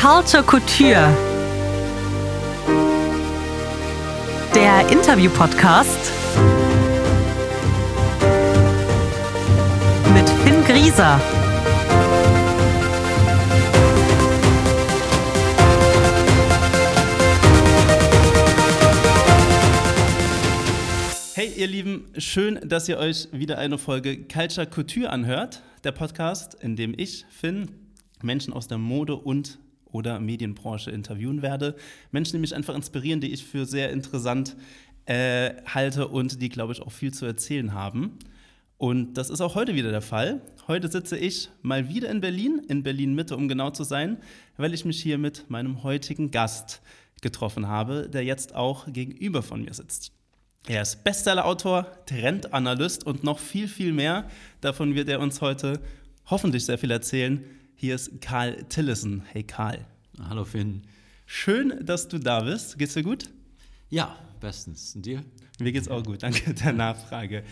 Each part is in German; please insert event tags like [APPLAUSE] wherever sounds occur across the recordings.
Culture Couture. Der Interview-Podcast mit Finn Grieser. Hey ihr Lieben, schön, dass ihr euch wieder eine Folge Culture Couture anhört, der Podcast, in dem ich, Finn, Menschen aus der Mode und oder Medienbranche interviewen werde. Menschen, die mich einfach inspirieren, die ich für sehr interessant äh, halte und die, glaube ich, auch viel zu erzählen haben. Und das ist auch heute wieder der Fall. Heute sitze ich mal wieder in Berlin, in Berlin Mitte, um genau zu sein, weil ich mich hier mit meinem heutigen Gast getroffen habe, der jetzt auch gegenüber von mir sitzt. Er ist Bestsellerautor, Trendanalyst und noch viel, viel mehr. Davon wird er uns heute hoffentlich sehr viel erzählen. Hier ist Karl Tillison. Hey Karl. Hallo Finn. Schön, dass du da bist. Geht's dir gut? Ja, bestens. Und dir? Mir geht's auch gut. Danke der Nachfrage.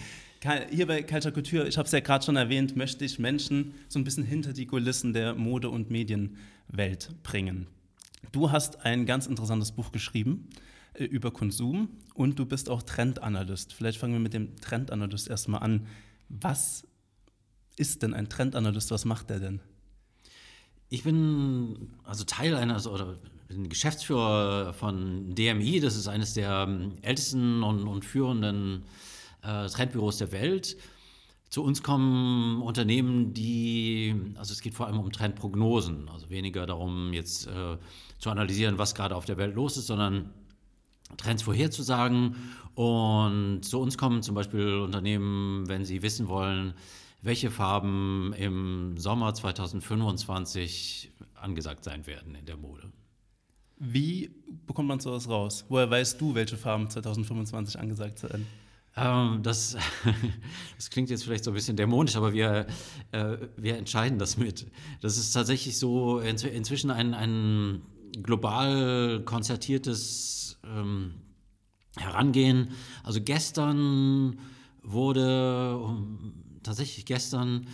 Karl, hier bei Culture Couture, ich habe es ja gerade schon erwähnt, möchte ich Menschen so ein bisschen hinter die Kulissen der Mode- und Medienwelt bringen. Du hast ein ganz interessantes Buch geschrieben äh, über Konsum und du bist auch Trendanalyst. Vielleicht fangen wir mit dem Trendanalyst erstmal an. Was ist denn ein Trendanalyst? Was macht der denn? Ich bin also Teil eines oder bin Geschäftsführer von DMI. Das ist eines der ähm, ältesten und, und führenden äh, Trendbüros der Welt. Zu uns kommen Unternehmen, die, also es geht vor allem um Trendprognosen, also weniger darum, jetzt äh, zu analysieren, was gerade auf der Welt los ist, sondern Trends vorherzusagen. Und zu uns kommen zum Beispiel Unternehmen, wenn sie wissen wollen, welche Farben im Sommer 2025 angesagt sein werden in der Mode. Wie bekommt man sowas raus? Woher weißt du, welche Farben 2025 angesagt sind? Ähm, das, [LAUGHS] das, klingt jetzt vielleicht so ein bisschen dämonisch, aber wir, äh, wir entscheiden das mit. Das ist tatsächlich so inzwischen ein, ein global konzertiertes ähm, Herangehen. Also gestern wurde, tatsächlich gestern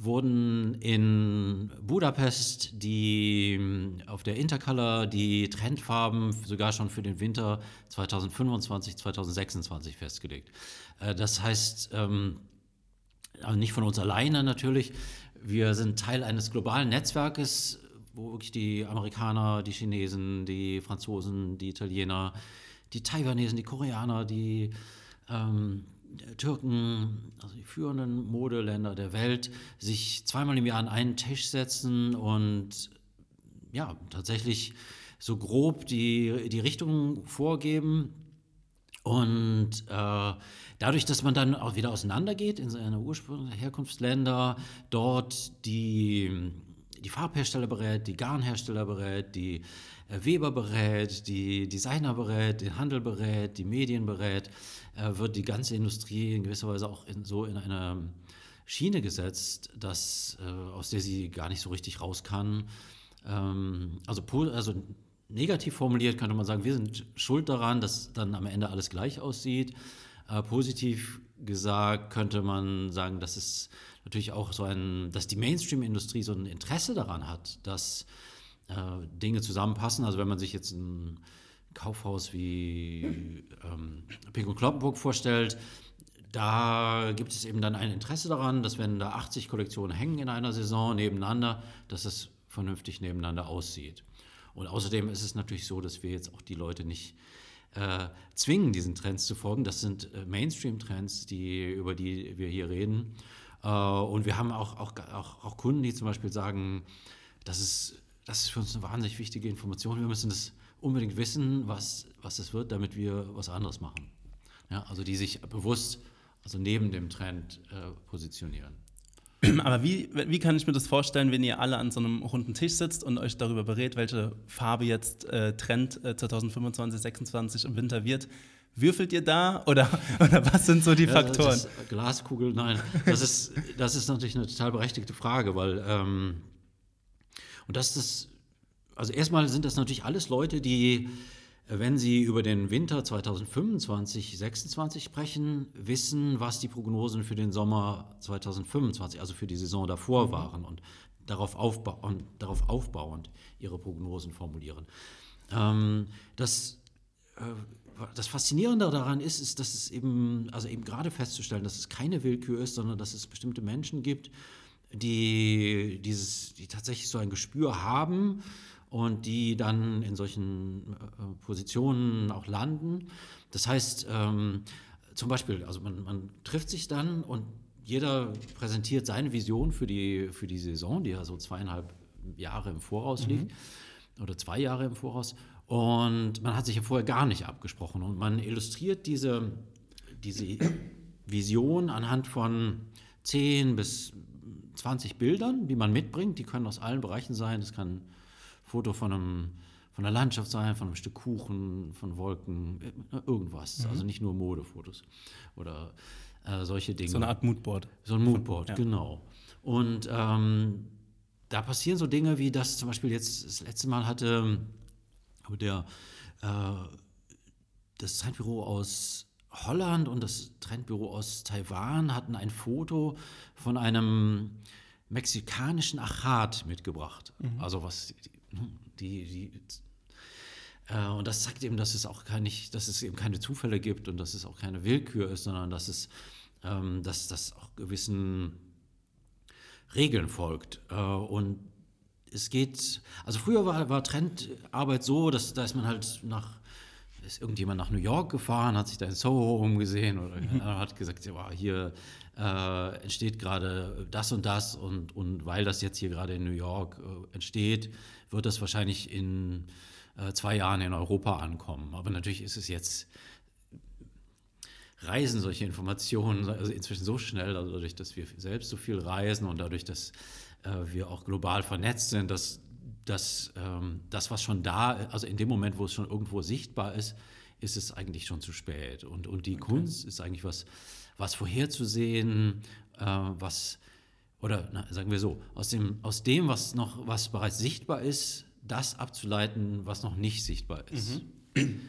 wurden in Budapest die auf der Intercolor die Trendfarben sogar schon für den Winter 2025, 2026 festgelegt. Äh, das heißt, ähm, also nicht von uns alleine natürlich. Wir sind Teil eines globalen Netzwerkes, wo wirklich die Amerikaner, die Chinesen, die Franzosen, die Italiener, die Taiwanesen, die Koreaner, die ähm, Türken, also die führenden Modeländer der Welt, sich zweimal im Jahr an einen Tisch setzen und ja, tatsächlich so grob die, die Richtung vorgeben. Und äh, dadurch, dass man dann auch wieder auseinandergeht in seine ursprünglichen Herkunftsländer, dort die, die Farbhersteller berät, die Garnhersteller berät, die äh, Weber berät, die Designer berät, den Handel berät, die Medien berät, äh, wird die ganze Industrie in gewisser Weise auch in, so in eine Schiene gesetzt, dass, äh, aus der sie gar nicht so richtig raus kann. Ähm, also, also negativ formuliert könnte man sagen, wir sind schuld daran, dass dann am Ende alles gleich aussieht. positiv gesagt könnte man sagen, dass es natürlich auch so ein, dass die Mainstream-Industrie so ein Interesse daran hat, dass äh, Dinge zusammenpassen. Also wenn man sich jetzt ein Kaufhaus wie ähm, Pink und Kloppenburg vorstellt, da gibt es eben dann ein Interesse daran, dass wenn da 80 Kollektionen hängen in einer Saison nebeneinander, dass es vernünftig nebeneinander aussieht. Und außerdem ist es natürlich so, dass wir jetzt auch die Leute nicht äh, zwingen, diesen Trends zu folgen. Das sind äh, Mainstream-Trends, die, über die wir hier reden. Äh, und wir haben auch, auch, auch, auch Kunden, die zum Beispiel sagen, das ist das ist für uns eine wahnsinnig wichtige Information. Wir müssen das unbedingt wissen, was, was es wird, damit wir was anderes machen. Ja, also die sich bewusst also neben dem Trend äh, positionieren. [CLEARS THROAT] Aber wie, wie kann ich mir das vorstellen, wenn ihr alle an so einem runden Tisch sitzt und euch darüber berät, welche Farbe jetzt äh, Trend äh, 2025, 2026 im Winter wird? Würfelt ihr da oder, [LAUGHS] oder was sind so die ja, Faktoren? Glaskugel, nein. Das ist, das ist natürlich eine total berechtigte Frage, weil ähm, und das ist, also erstmal sind das natürlich alles Leute, die, äh, wenn sie über den Winter 2025, 2026 sprechen, wissen, was die Prognosen für den Sommer 2025, also für die Saison davor mhm. waren. Und darauf, aufbauen, darauf aufbauend ihre Prognosen formulieren. Ähm, das, äh, das Faszinierende daran ist, ist, dass es eben, also eben gerade festzustellen, dass es keine Willkür ist, sondern dass es bestimmte Menschen gibt, die, dieses, die tatsächlich so ein Gespür haben und die dann in solchen äh, Positionen auch landen. Das heißt, ähm, zum Beispiel, also man, man trifft sich dann und jeder präsentiert seine Vision für die, für die Saison, die ja so zweieinhalb Jahre im Voraus liegt mhm. oder zwei Jahre im Voraus. Und man hat sich ja vorher gar nicht abgesprochen. Und man illustriert diese, diese Vision anhand von 10 bis 20 Bildern, die man mitbringt. Die können aus allen Bereichen sein. Das kann ein Foto von, einem, von einer Landschaft sein, von einem Stück Kuchen, von Wolken, äh, irgendwas. Mhm. Also nicht nur Modefotos oder äh, solche Dinge. So eine Art Moodboard. So ein Moodboard, ja. genau. Und ähm, da passieren so Dinge wie das zum Beispiel jetzt das letzte Mal hatte der, äh, das Trendbüro aus Holland und das Trendbüro aus Taiwan hatten ein Foto von einem mexikanischen Achat mitgebracht. Mhm. Also was die, die, äh, und das zeigt eben, dass es auch keine, dass es eben keine Zufälle gibt und dass es auch keine Willkür ist, sondern dass es, ähm, dass das auch gewissen Regeln folgt. Äh, und es geht, also früher war, war Trendarbeit so, dass da ist man halt nach, ist irgendjemand nach New York gefahren, hat sich da in Soho umgesehen oder mhm. hat gesagt, ja, hier äh, entsteht gerade das und das und, und weil das jetzt hier gerade in New York äh, entsteht, wird das wahrscheinlich in äh, zwei Jahren in Europa ankommen. Aber natürlich ist es jetzt reisen solche Informationen also inzwischen so schnell, also dadurch, dass wir selbst so viel reisen und dadurch, dass äh, wir auch global vernetzt sind, dass, dass ähm, das, was schon da, also in dem Moment, wo es schon irgendwo sichtbar ist, ist es eigentlich schon zu spät. Und, und die okay. Kunst ist eigentlich was, was vorherzusehen, äh, was, oder na, sagen wir so, aus dem, aus dem, was noch, was bereits sichtbar ist, das abzuleiten, was noch nicht sichtbar ist. Mhm.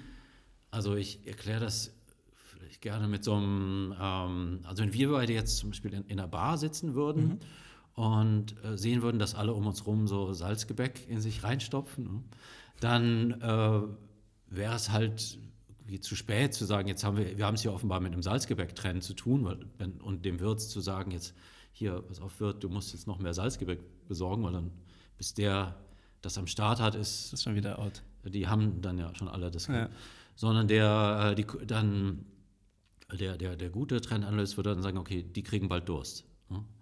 Also ich erkläre das gerne mit so einem, ähm, also wenn wir beide jetzt zum Beispiel in, in einer Bar sitzen würden, mhm und äh, sehen würden, dass alle um uns herum so Salzgebäck in sich reinstopfen, ne? dann äh, wäre es halt wie zu spät zu sagen, jetzt haben wir, wir haben es hier offenbar mit einem Salzgebäck-Trend zu tun weil, wenn, und dem Wirt zu sagen, jetzt hier, pass auf Wirt, du musst jetzt noch mehr Salzgebäck besorgen, weil dann, bis der das am Start hat, ist... Das ist schon wieder out. Die haben dann ja schon alle das. Ja. Sondern der, äh, die, dann, der, der, der gute Trendanalyst würde dann sagen, okay, die kriegen bald Durst.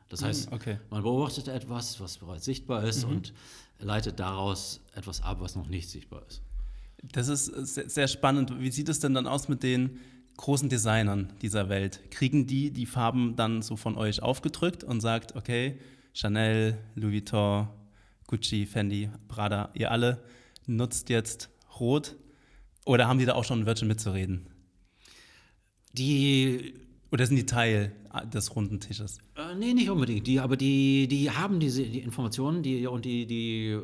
Das heißt, mhm, okay. man beobachtet etwas, was bereits sichtbar ist mhm. und leitet daraus etwas ab, was noch nicht sichtbar ist. Das ist sehr spannend. Wie sieht es denn dann aus mit den großen Designern dieser Welt? Kriegen die die Farben dann so von euch aufgedrückt und sagt, okay, Chanel, Louis Vuitton, Gucci, Fendi, Prada, ihr alle nutzt jetzt Rot? Oder haben die da auch schon ein Wörtchen mitzureden? Die oder sind die Teil des runden Tisches? Äh, nee, nicht unbedingt. Die, aber die, die haben diese die Informationen die, und die, die äh,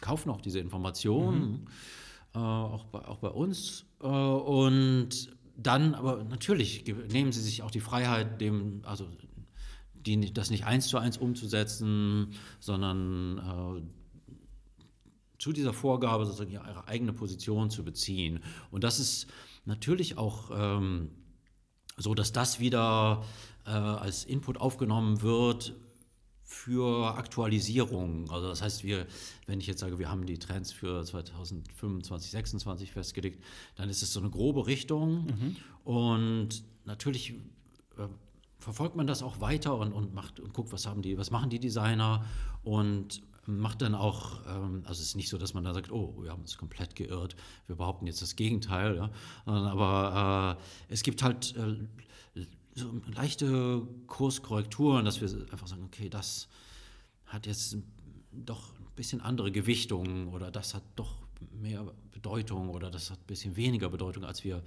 kaufen auch diese Informationen, mhm. äh, auch, bei, auch bei uns. Äh, und dann, aber natürlich nehmen sie sich auch die Freiheit, dem, also die, das nicht eins zu eins umzusetzen, sondern äh, zu dieser Vorgabe sozusagen ihre eigene Position zu beziehen. Und das ist natürlich auch. Ähm, so dass das wieder äh, als Input aufgenommen wird für Aktualisierung. Also das heißt, wir, wenn ich jetzt sage, wir haben die Trends für 2025, 2026 festgelegt, dann ist es so eine grobe Richtung mhm. und natürlich äh, verfolgt man das auch weiter und, und macht und guckt, was haben die, was machen die Designer und macht dann auch, ähm, also es ist nicht so, dass man da sagt, oh, wir haben uns komplett geirrt, wir behaupten jetzt das Gegenteil, ja? aber äh, es gibt halt äh, so leichte Kurskorrekturen, dass wir einfach sagen, okay, das hat jetzt doch ein bisschen andere Gewichtung oder das hat doch mehr Bedeutung oder das hat ein bisschen weniger Bedeutung, als wir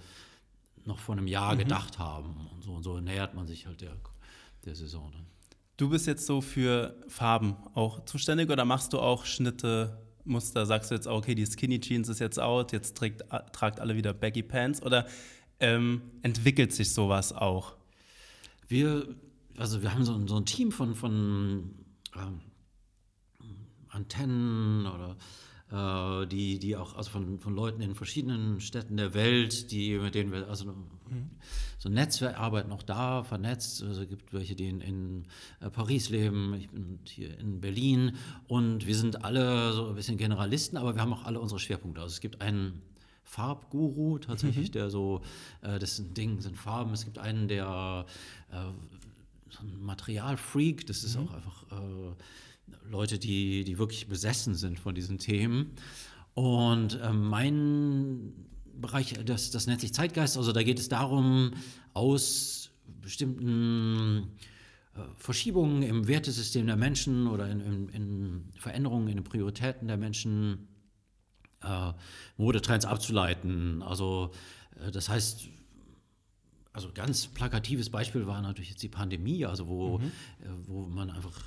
noch vor einem Jahr mhm. gedacht haben. Und so und so nähert man sich halt der, der Saison dann. Du bist jetzt so für Farben auch zuständig oder machst du auch Schnitte, Muster? Sagst du jetzt, okay, die Skinny Jeans ist jetzt out, jetzt trägt, tragt alle wieder Baggy Pants oder ähm, entwickelt sich sowas auch? Wir, also wir haben so, so ein Team von, von ähm, Antennen oder äh, die, die auch also von, von Leuten in verschiedenen Städten der Welt, die, mit denen wir, also mhm. so Netzwerkarbeit noch da, vernetzt. Also es gibt welche, die in, in äh, Paris leben, ich bin hier in Berlin und wir sind alle so ein bisschen Generalisten, aber wir haben auch alle unsere Schwerpunkte. Also es gibt einen Farbguru tatsächlich, mhm. der so, äh, das sind Dinge, sind Farben. Es gibt einen, der äh, so ein Materialfreak, das ist mhm. auch einfach äh, Leute, die, die wirklich besessen sind von diesen Themen. Und äh, mein Bereich, das, das nennt sich Zeitgeist, also da geht es darum, aus bestimmten äh, Verschiebungen im Wertesystem der Menschen oder in, in, in Veränderungen in den Prioritäten der Menschen äh, Modetrends abzuleiten. Also äh, das heißt, also ganz plakatives Beispiel war natürlich jetzt die Pandemie, also wo, mhm. äh, wo man einfach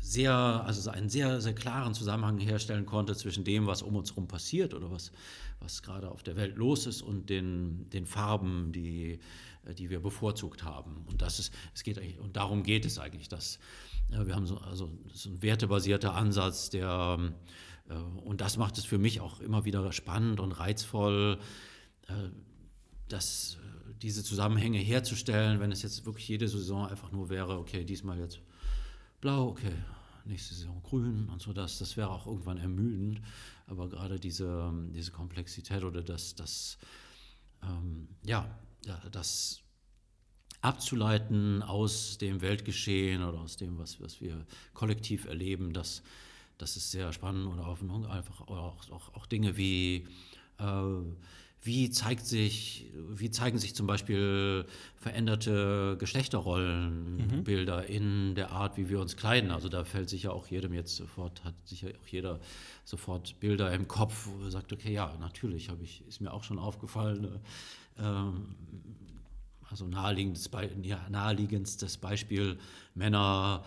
sehr, also einen sehr, sehr klaren Zusammenhang herstellen konnte zwischen dem, was um uns herum passiert oder was, was gerade auf der Welt los ist und den, den Farben, die, äh, die wir bevorzugt haben. Und, das ist, es geht, und darum geht es eigentlich, dass ja, wir haben so, also so ein wertebasierter Ansatz, der, äh, und das macht es für mich auch immer wieder spannend und reizvoll, äh, dass diese Zusammenhänge herzustellen, wenn es jetzt wirklich jede Saison einfach nur wäre, okay, diesmal jetzt blau, okay, nächste Saison grün und so, das, das wäre auch irgendwann ermüdend. Aber gerade diese, diese Komplexität oder das, das, ähm, ja, das abzuleiten aus dem Weltgeschehen oder aus dem, was, was wir kollektiv erleben, das, das ist sehr spannend oder auch, einfach auch, auch, auch Dinge wie äh, wie, zeigt sich, wie zeigen sich zum Beispiel veränderte Geschlechterrollenbilder mhm. in der Art, wie wir uns kleiden? Also da fällt sich ja auch jedem jetzt sofort, hat sicher auch jeder sofort Bilder im Kopf, wo er sagt, okay, ja, natürlich ich, ist mir auch schon aufgefallen. Ähm, also naheliegendes, Be ja, naheliegendstes Beispiel, Männer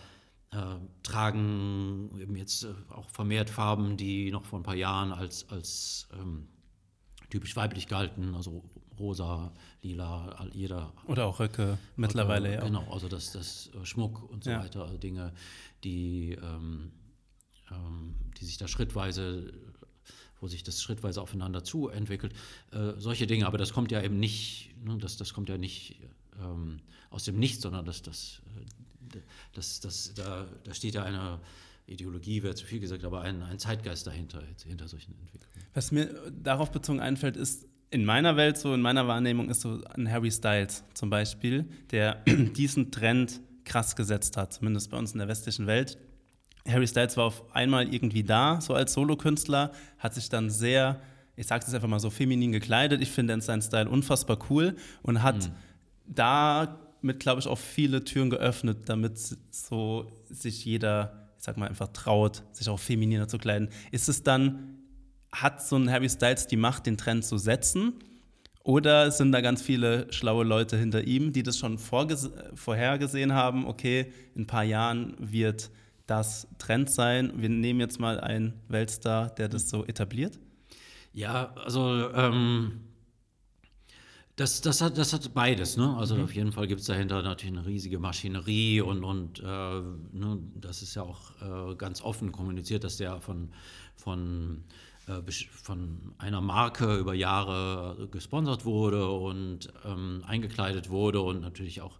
äh, tragen eben jetzt äh, auch vermehrt Farben, die noch vor ein paar Jahren als, als ähm, typisch weiblich galten, also rosa, lila, jeder. Oder auch Röcke mittlerweile, ja. Genau, also das, das äh, Schmuck und so ja. weiter, also Dinge, die, ähm, ähm, die sich da schrittweise, wo sich das schrittweise aufeinander zu entwickelt. Äh, solche Dinge, aber das kommt ja eben nicht, ne, das, das kommt ja nicht ähm, aus dem Nichts, sondern das, das, äh, das, das, da, da steht ja eine Ideologie wäre zu viel gesagt, aber ein, ein Zeitgeist dahinter, hinter solchen Entwicklungen. Was mir darauf bezogen einfällt, ist, in meiner Welt, so in meiner Wahrnehmung, ist so ein Harry Styles zum Beispiel, der [CLEARS THROAT] diesen Trend krass gesetzt hat, zumindest bei uns in der westlichen Welt. Harry Styles war auf einmal irgendwie da, so als Solokünstler, hat sich dann sehr, ich sage es einfach mal so, feminin gekleidet. Ich finde seinen Style unfassbar cool und hat mhm. damit, glaube ich, auch viele Türen geöffnet, damit so sich jeder ich sag mal, einfach traut, sich auch femininer zu kleiden, ist es dann, hat so ein Harry Styles die Macht, den Trend zu setzen? Oder sind da ganz viele schlaue Leute hinter ihm, die das schon vorhergesehen haben, okay, in ein paar Jahren wird das Trend sein. Wir nehmen jetzt mal einen Weltstar, der das so etabliert? Ja, also ähm, das, das, hat, das hat beides. Ne? Also mhm. auf jeden Fall gibt es dahinter natürlich eine riesige Maschinerie und, und äh, ne, das ist ja auch äh, ganz offen kommuniziert, dass der von, von, von einer Marke über Jahre gesponsert wurde und ähm, eingekleidet wurde und natürlich auch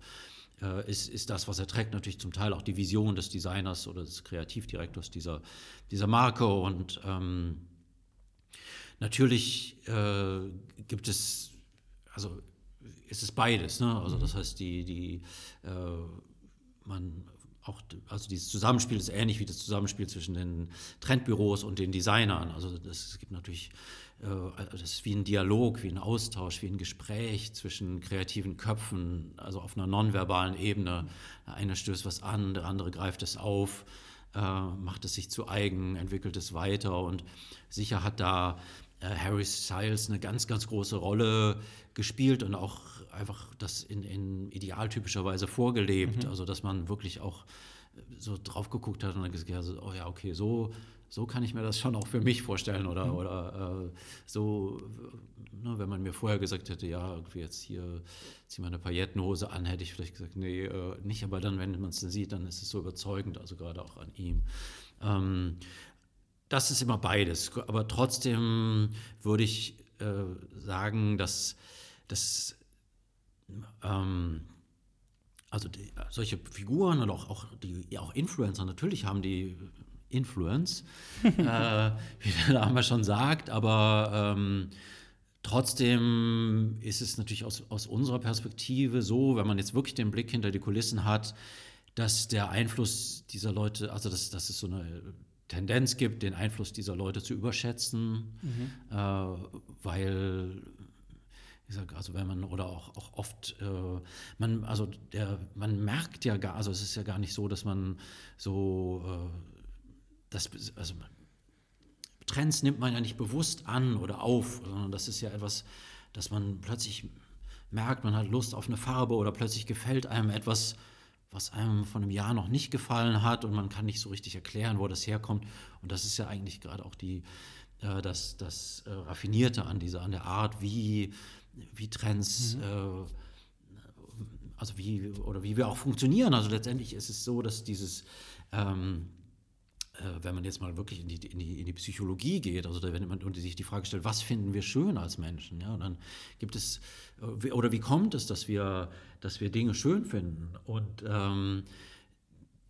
äh, ist, ist das, was er trägt, natürlich zum Teil auch die Vision des Designers oder des Kreativdirektors dieser, dieser Marke und ähm, natürlich äh, gibt es also ist es beides. Ne? Also das heißt, die, die äh, man also dieses Zusammenspiel ist ähnlich wie das Zusammenspiel zwischen den Trendbüros und den Designern. Also das, es gibt natürlich, äh, das ist wie ein Dialog, wie ein Austausch, wie ein Gespräch zwischen kreativen Köpfen, also auf einer nonverbalen Ebene. Der eine stößt was an, der andere greift es auf, äh, macht es sich zu eigen, entwickelt es weiter und sicher hat da äh, Harry Styles eine ganz, ganz große Rolle gespielt und auch einfach das in, in idealtypischer Weise vorgelebt. Mhm. Also, dass man wirklich auch so drauf geguckt hat und dann gesagt, so, oh ja, okay, so, so kann ich mir das schon auch für mich vorstellen. Oder, mhm. oder äh, so, ne, wenn man mir vorher gesagt hätte, ja, irgendwie jetzt hier zieh mal eine Paillettenhose an, hätte ich vielleicht gesagt, nee, äh, nicht. Aber dann, wenn man es dann sieht, dann ist es so überzeugend, also gerade auch an ihm. Ähm, das ist immer beides. Aber trotzdem würde ich äh, sagen, dass, dass ähm, also die, solche Figuren und auch, auch, die, auch Influencer, natürlich haben die Influence, [LAUGHS] äh, wie der Name schon sagt, aber ähm, trotzdem ist es natürlich aus, aus unserer Perspektive so, wenn man jetzt wirklich den Blick hinter die Kulissen hat, dass der Einfluss dieser Leute, also dass, dass es so eine Tendenz gibt, den Einfluss dieser Leute zu überschätzen, mhm. äh, weil ich sag, also wenn man oder auch, auch oft äh, man also der man merkt ja gar also es ist ja gar nicht so dass man so äh, das also Trends nimmt man ja nicht bewusst an oder auf sondern das ist ja etwas dass man plötzlich merkt man hat Lust auf eine Farbe oder plötzlich gefällt einem etwas was einem von einem Jahr noch nicht gefallen hat und man kann nicht so richtig erklären, wo das herkommt. Und das ist ja eigentlich gerade auch die, äh, das, das äh, Raffinierte an dieser, an der Art, wie, wie Trends, mhm. äh, also wie, oder wie wir auch funktionieren. Also letztendlich ist es so, dass dieses, ähm, äh, wenn man jetzt mal wirklich in die, in die, in die Psychologie geht, also wenn man sich die Frage stellt, was finden wir schön als Menschen, ja, dann gibt es, äh, oder wie kommt es, dass wir, dass wir Dinge schön finden? Und ähm,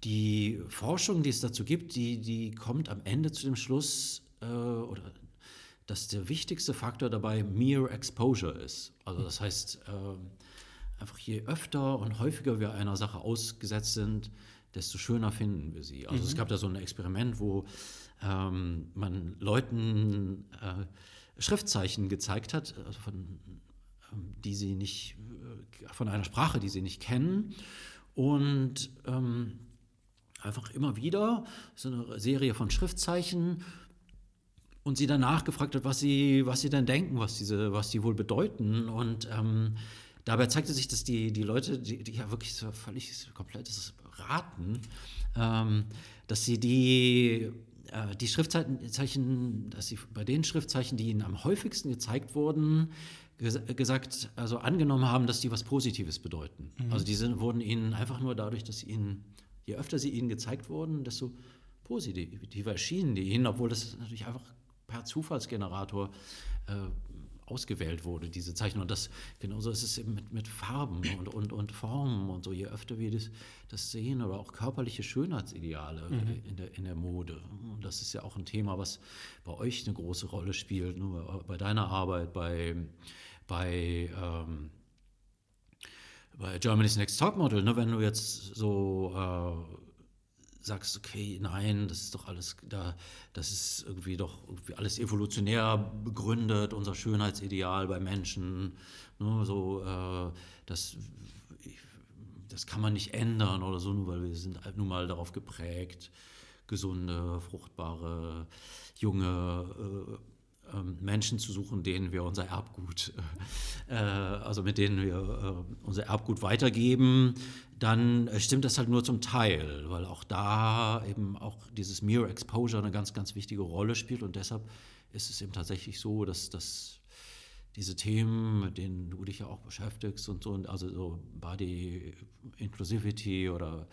die Forschung, die es dazu gibt, die, die kommt am Ende zu dem Schluss, äh, oder dass der wichtigste Faktor dabei Mere Exposure ist. Also das heißt, äh, einfach je öfter und häufiger wir einer Sache ausgesetzt sind, desto schöner finden wir sie. Also mhm. es gab da so ein Experiment, wo ähm, man Leuten äh, Schriftzeichen gezeigt hat, also von, ähm, die sie nicht, äh, von einer Sprache, die sie nicht kennen. Und ähm, einfach immer wieder so eine Serie von Schriftzeichen und sie danach gefragt hat, was sie, was sie denn denken, was diese, was die wohl bedeuten. Und ähm, dabei zeigte sich, dass die, die Leute, die, die ja wirklich so völlig komplettes raten, ähm, dass sie die, äh, die Schriftzeichen, dass sie bei den Schriftzeichen, die ihnen am häufigsten gezeigt wurden, ges gesagt, also angenommen haben, dass die was Positives bedeuten. Mhm. Also die sind, wurden ihnen einfach nur dadurch, dass sie ihnen, je öfter sie ihnen gezeigt wurden, desto positiver erschienen die ihnen, obwohl das natürlich einfach per Zufallsgenerator äh, ausgewählt wurde, diese Zeichnung. Und das, genauso ist es eben mit, mit Farben und, und, und Formen und so. Je öfter wir das, das sehen oder auch körperliche Schönheitsideale mhm. in, der, in der Mode. Und das ist ja auch ein Thema, was bei euch eine große Rolle spielt, nur bei deiner Arbeit, bei, bei, ähm, bei Germany's Next Topmodel. Ne? Wenn du jetzt so äh, sagst, okay, nein, das ist doch alles da, das ist irgendwie doch irgendwie alles evolutionär begründet, unser Schönheitsideal bei Menschen, ne, so, äh, das, das kann man nicht ändern oder so, nur weil wir sind halt nun mal darauf geprägt, gesunde, fruchtbare, junge äh, Menschen zu suchen, denen wir unser Erbgut, äh, also mit denen wir äh, unser Erbgut weitergeben, dann äh, stimmt das halt nur zum Teil, weil auch da eben auch dieses Mirror Exposure eine ganz, ganz wichtige Rolle spielt und deshalb ist es eben tatsächlich so, dass, dass diese Themen, mit denen du dich ja auch beschäftigst und so, also so Body Inclusivity oder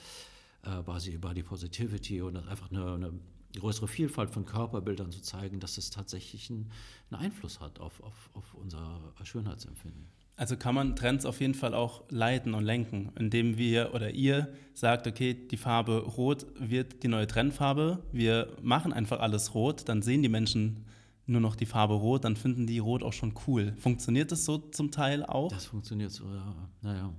äh, Body, Positivity und einfach eine, eine größere Vielfalt von Körperbildern zu zeigen, dass es tatsächlich einen, einen Einfluss hat auf, auf, auf unser Schönheitsempfinden. Also kann man Trends auf jeden Fall auch leiten und lenken, indem wir oder ihr sagt, okay, die Farbe Rot wird die neue Trendfarbe. Wir machen einfach alles rot, dann sehen die Menschen nur noch die Farbe Rot, dann finden die Rot auch schon cool. Funktioniert das so zum Teil auch? Das funktioniert so, ja. Naja.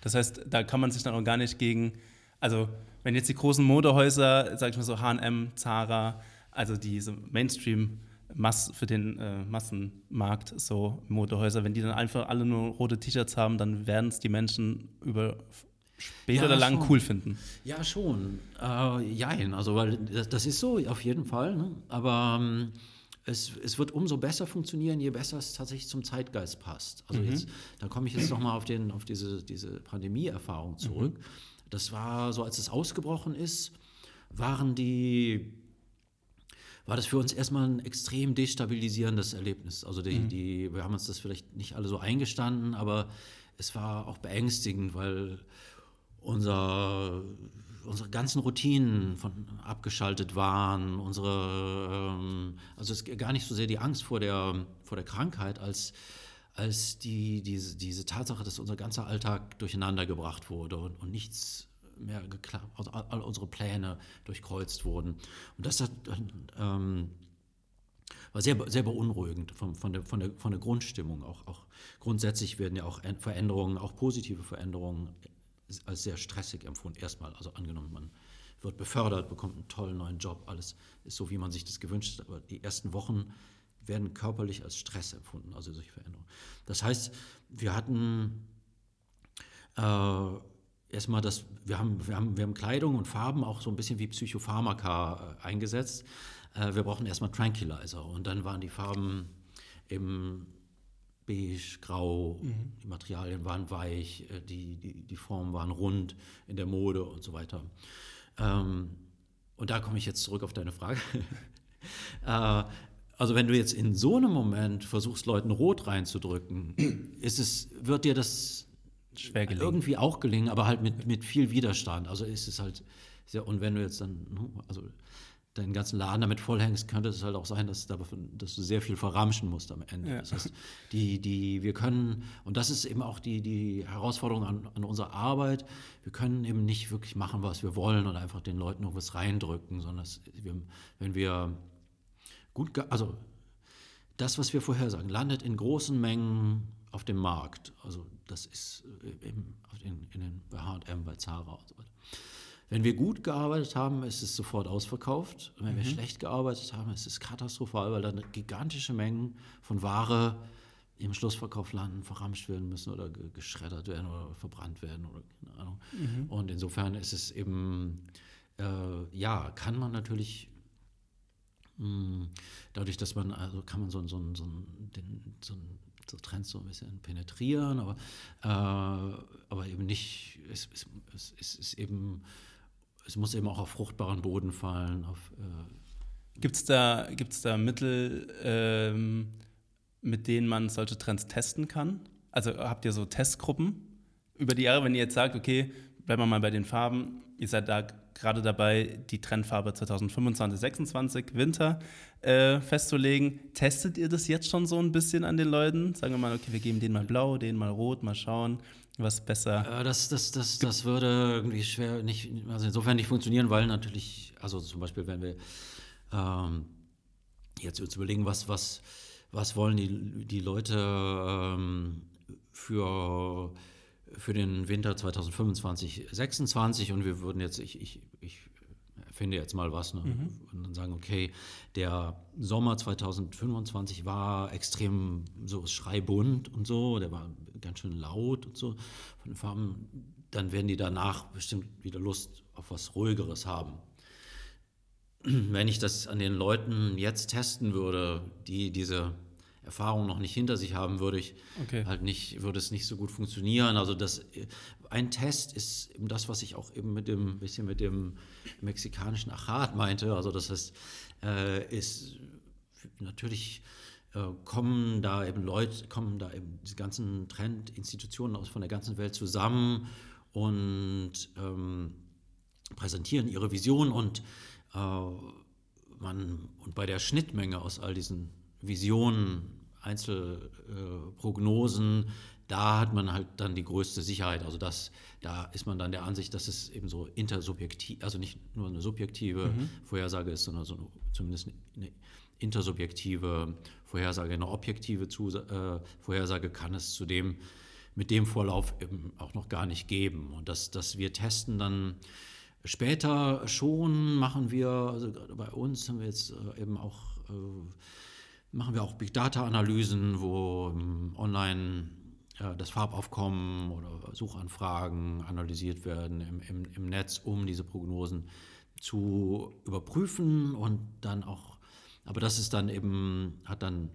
Das heißt, da kann man sich dann auch gar nicht gegen, also wenn jetzt die großen Modehäuser, sag ich mal so H&M, Zara, also diese Mainstream Mass für den äh, Massenmarkt, so Modehäuser, wenn die dann einfach alle nur rote T-Shirts haben, dann werden es die Menschen über später ja, oder lang schon. cool finden. Ja, schon. Äh, jein, also weil das, das, ist so auf jeden Fall. Ne? Aber ähm, es, es wird umso besser funktionieren, je besser es tatsächlich zum Zeitgeist passt. Also mhm. jetzt, da komme ich jetzt nochmal auf, auf diese, diese Pandemie-Erfahrung zurück. Mhm. Das war so, als es ausgebrochen ist, waren die war das für uns erstmal ein extrem destabilisierendes Erlebnis. Also die, mhm. die, wir haben uns das vielleicht nicht alle so eingestanden, aber es war auch beängstigend, weil unser unsere ganzen Routinen von, abgeschaltet waren, unsere, ähm, also es gar nicht so sehr die Angst vor der, vor der Krankheit, als, als die, diese, diese Tatsache, dass unser ganzer Alltag durcheinander gebracht wurde und, und nichts mehr geklappt, also all unsere Pläne durchkreuzt wurden. Und das hat ähm, war sehr, sehr beunruhigend von, von, der, von, der, von der Grundstimmung. Auch, auch grundsätzlich werden ja auch Veränderungen, auch positive Veränderungen als sehr stressig empfunden. Erstmal, also angenommen, man wird befördert, bekommt einen tollen neuen Job, alles ist so, wie man sich das gewünscht hat. Aber die ersten Wochen werden körperlich als Stress empfunden, also solche Veränderungen. Das heißt, wir hatten äh, erstmal das, wir haben, wir, haben, wir haben Kleidung und Farben auch so ein bisschen wie Psychopharmaka äh, eingesetzt. Äh, wir brauchen erstmal Tranquilizer und dann waren die Farben im beige, grau, mhm. die Materialien waren weich, äh, die, die, die Formen waren rund in der Mode und so weiter. Ähm, und da komme ich jetzt zurück auf deine Frage. [LAUGHS] äh, also wenn du jetzt in so einem Moment versuchst, Leuten Rot reinzudrücken, [CLEARS THROAT] ist es, wird dir das irgendwie auch gelingen, aber halt mit, mit viel Widerstand. Also ist es halt sehr, und wenn du jetzt dann, ne, also deinen ganzen Laden damit vollhängst, könnte es halt auch sein, dass, dass du sehr viel verramschen musst am Ende. Ja. Das heißt, die, die, wir können, und das ist eben auch die, die Herausforderung an, an unserer Arbeit, wir können eben nicht wirklich machen, was wir wollen und einfach den Leuten noch was reindrücken, sondern das, wir, wenn wir gut, also das, was wir vorhersagen, landet in großen Mengen auf dem Markt. Also das ist eben in, in den, bei H&M, bei Zara und so weiter. Wenn wir gut gearbeitet haben, ist es sofort ausverkauft. Und wenn mhm. wir schlecht gearbeitet haben, ist es katastrophal, weil dann gigantische Mengen von Ware im Schlussverkauf landen, verramscht werden müssen oder geschreddert werden oder verbrannt werden oder keine Ahnung. Mhm. Und insofern ist es eben, äh, ja, kann man natürlich dadurch, dass man, also kann man so, so, so, den, so, so Trends so ein bisschen penetrieren, aber, äh, aber eben nicht, es, es, es, es ist eben es muss eben auch auf fruchtbaren Boden fallen. Äh Gibt es da, gibt's da Mittel, ähm, mit denen man solche Trends testen kann? Also habt ihr so Testgruppen über die Jahre, wenn ihr jetzt sagt, okay, bleiben wir mal bei den Farben, ihr seid da gerade dabei, die Trendfarbe 2025, 26 Winter äh, festzulegen. Testet ihr das jetzt schon so ein bisschen an den Leuten? Sagen wir mal, okay, wir geben den mal blau, den mal rot, mal schauen was besser. Äh, das, das, das, das würde irgendwie schwer nicht, also insofern nicht funktionieren, weil natürlich, also zum Beispiel, wenn wir ähm, jetzt uns überlegen, was, was, was wollen die, die Leute ähm, für, für den Winter 2025, 26 und wir würden jetzt, ich, ich, ich finde jetzt mal was ne? mhm. und dann sagen, okay, der Sommer 2025 war extrem so schreibunt und so, der war ganz schön laut und so von den Farben, dann werden die danach bestimmt wieder Lust auf was Ruhigeres haben. Wenn ich das an den Leuten jetzt testen würde, die diese Erfahrung noch nicht hinter sich haben, würde ich okay. halt nicht, würde es nicht so gut funktionieren. Also das, ein Test ist eben das, was ich auch eben mit dem bisschen mit dem mexikanischen Achat meinte. Also das heißt, äh, ist natürlich äh, kommen da eben Leute, kommen da eben diese ganzen Trendinstitutionen aus von der ganzen Welt zusammen und ähm, präsentieren ihre Vision und äh, man und bei der Schnittmenge aus all diesen Visionen Einzelprognosen, da hat man halt dann die größte Sicherheit. Also das, da ist man dann der Ansicht, dass es eben so intersubjektiv, also nicht nur eine subjektive mhm. Vorhersage ist, sondern so eine, zumindest eine intersubjektive Vorhersage, eine objektive Zus äh, Vorhersage kann es zudem mit dem Vorlauf eben auch noch gar nicht geben. Und dass, dass wir testen dann später schon, machen wir, also gerade bei uns haben wir jetzt äh, eben auch äh, machen wir auch Big Data Analysen, wo ähm, online äh, das Farbaufkommen oder Suchanfragen analysiert werden im, im, im, Netz, um diese Prognosen zu überprüfen und dann auch, aber das ist dann eben, hat dann,